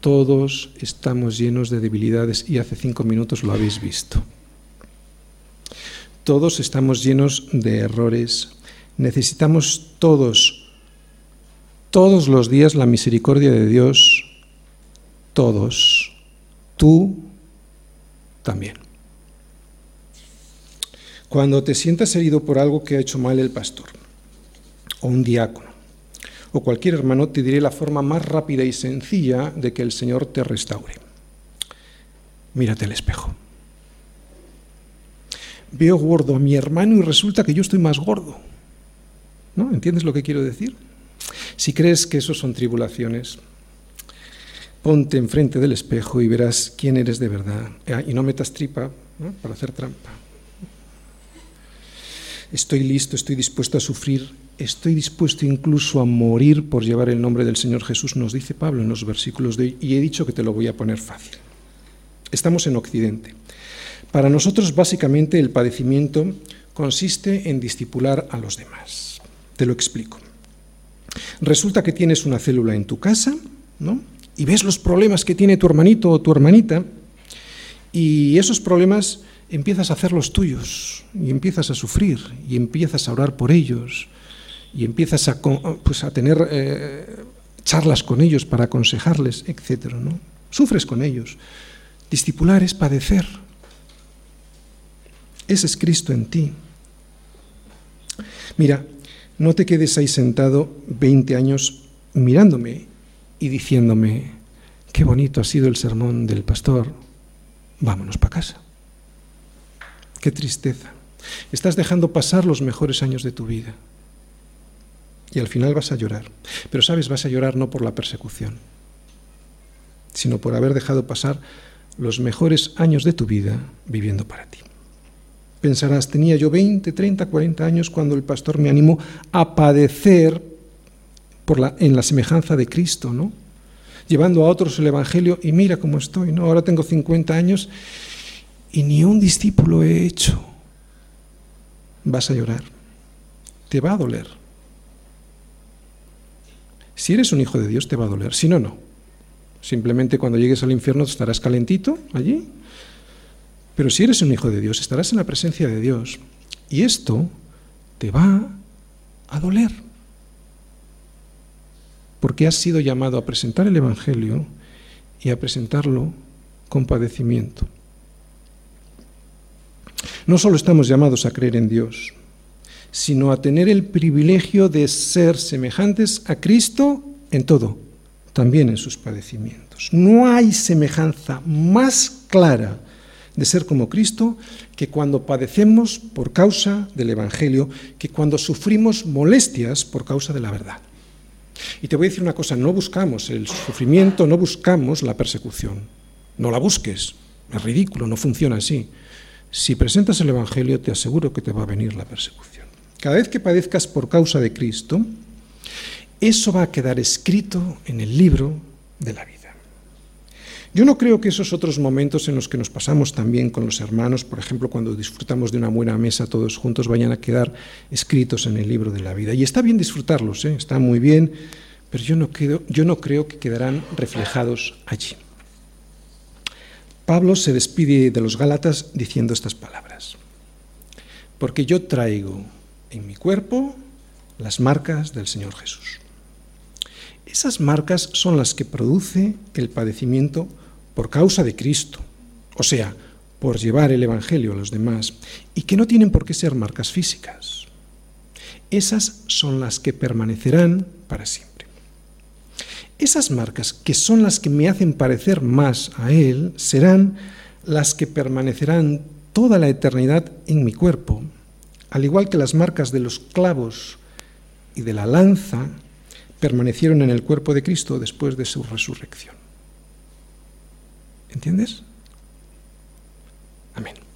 todos estamos llenos de debilidades y hace cinco minutos lo habéis visto. Todos estamos llenos de errores. Necesitamos todos, todos los días la misericordia de Dios. Todos. Tú también. Cuando te sientas herido por algo que ha hecho mal el pastor, o un diácono, o cualquier hermano, te diré la forma más rápida y sencilla de que el Señor te restaure. Mírate al espejo. Veo gordo a mi hermano y resulta que yo estoy más gordo. ¿No? ¿Entiendes lo que quiero decir? Si crees que eso son tribulaciones, ponte enfrente del espejo y verás quién eres de verdad. Ah, y no metas tripa para hacer trampa. Estoy listo, estoy dispuesto a sufrir, estoy dispuesto incluso a morir por llevar el nombre del Señor Jesús, nos dice Pablo en los versículos de hoy, y he dicho que te lo voy a poner fácil. Estamos en Occidente. Para nosotros, básicamente, el padecimiento consiste en discipular a los demás. Te lo explico. Resulta que tienes una célula en tu casa, ¿no? y ves los problemas que tiene tu hermanito o tu hermanita, y esos problemas empiezas a hacerlos tuyos, y empiezas a sufrir, y empiezas a orar por ellos, y empiezas a, pues, a tener eh, charlas con ellos para aconsejarles, etc. ¿no? Sufres con ellos. Discipular es padecer. Ese es Cristo en ti. Mira, no te quedes ahí sentado 20 años mirándome y diciéndome, qué bonito ha sido el sermón del pastor, vámonos para casa. Qué tristeza. Estás dejando pasar los mejores años de tu vida. Y al final vas a llorar. Pero sabes, vas a llorar no por la persecución, sino por haber dejado pasar los mejores años de tu vida viviendo para ti. Pensarás, tenía yo 20, 30, 40 años cuando el pastor me animó a padecer en la semejanza de Cristo, ¿no? Llevando a otros el Evangelio y mira cómo estoy, ¿no? Ahora tengo 50 años y ni un discípulo he hecho. Vas a llorar. Te va a doler. Si eres un hijo de Dios, te va a doler. Si no, no. Simplemente cuando llegues al infierno estarás calentito allí. Pero si eres un hijo de Dios, estarás en la presencia de Dios. Y esto te va a doler porque has sido llamado a presentar el Evangelio y a presentarlo con padecimiento. No solo estamos llamados a creer en Dios, sino a tener el privilegio de ser semejantes a Cristo en todo, también en sus padecimientos. No hay semejanza más clara de ser como Cristo que cuando padecemos por causa del Evangelio, que cuando sufrimos molestias por causa de la verdad. Y te voy a decir una cosa, no buscamos el sufrimiento, no buscamos la persecución. No la busques, es ridículo, no funciona así. Si presentas el Evangelio, te aseguro que te va a venir la persecución. Cada vez que padezcas por causa de Cristo, eso va a quedar escrito en el libro de la vida. Yo no creo que esos otros momentos en los que nos pasamos también con los hermanos, por ejemplo, cuando disfrutamos de una buena mesa todos juntos, vayan a quedar escritos en el libro de la vida. Y está bien disfrutarlos, ¿eh? está muy bien, pero yo no, creo, yo no creo que quedarán reflejados allí. Pablo se despide de los Gálatas diciendo estas palabras. Porque yo traigo en mi cuerpo las marcas del Señor Jesús. Esas marcas son las que produce el padecimiento por causa de Cristo, o sea, por llevar el Evangelio a los demás, y que no tienen por qué ser marcas físicas. Esas son las que permanecerán para siempre. Esas marcas, que son las que me hacen parecer más a Él, serán las que permanecerán toda la eternidad en mi cuerpo, al igual que las marcas de los clavos y de la lanza permanecieron en el cuerpo de Cristo después de su resurrección. ¿Entiendes? Amén.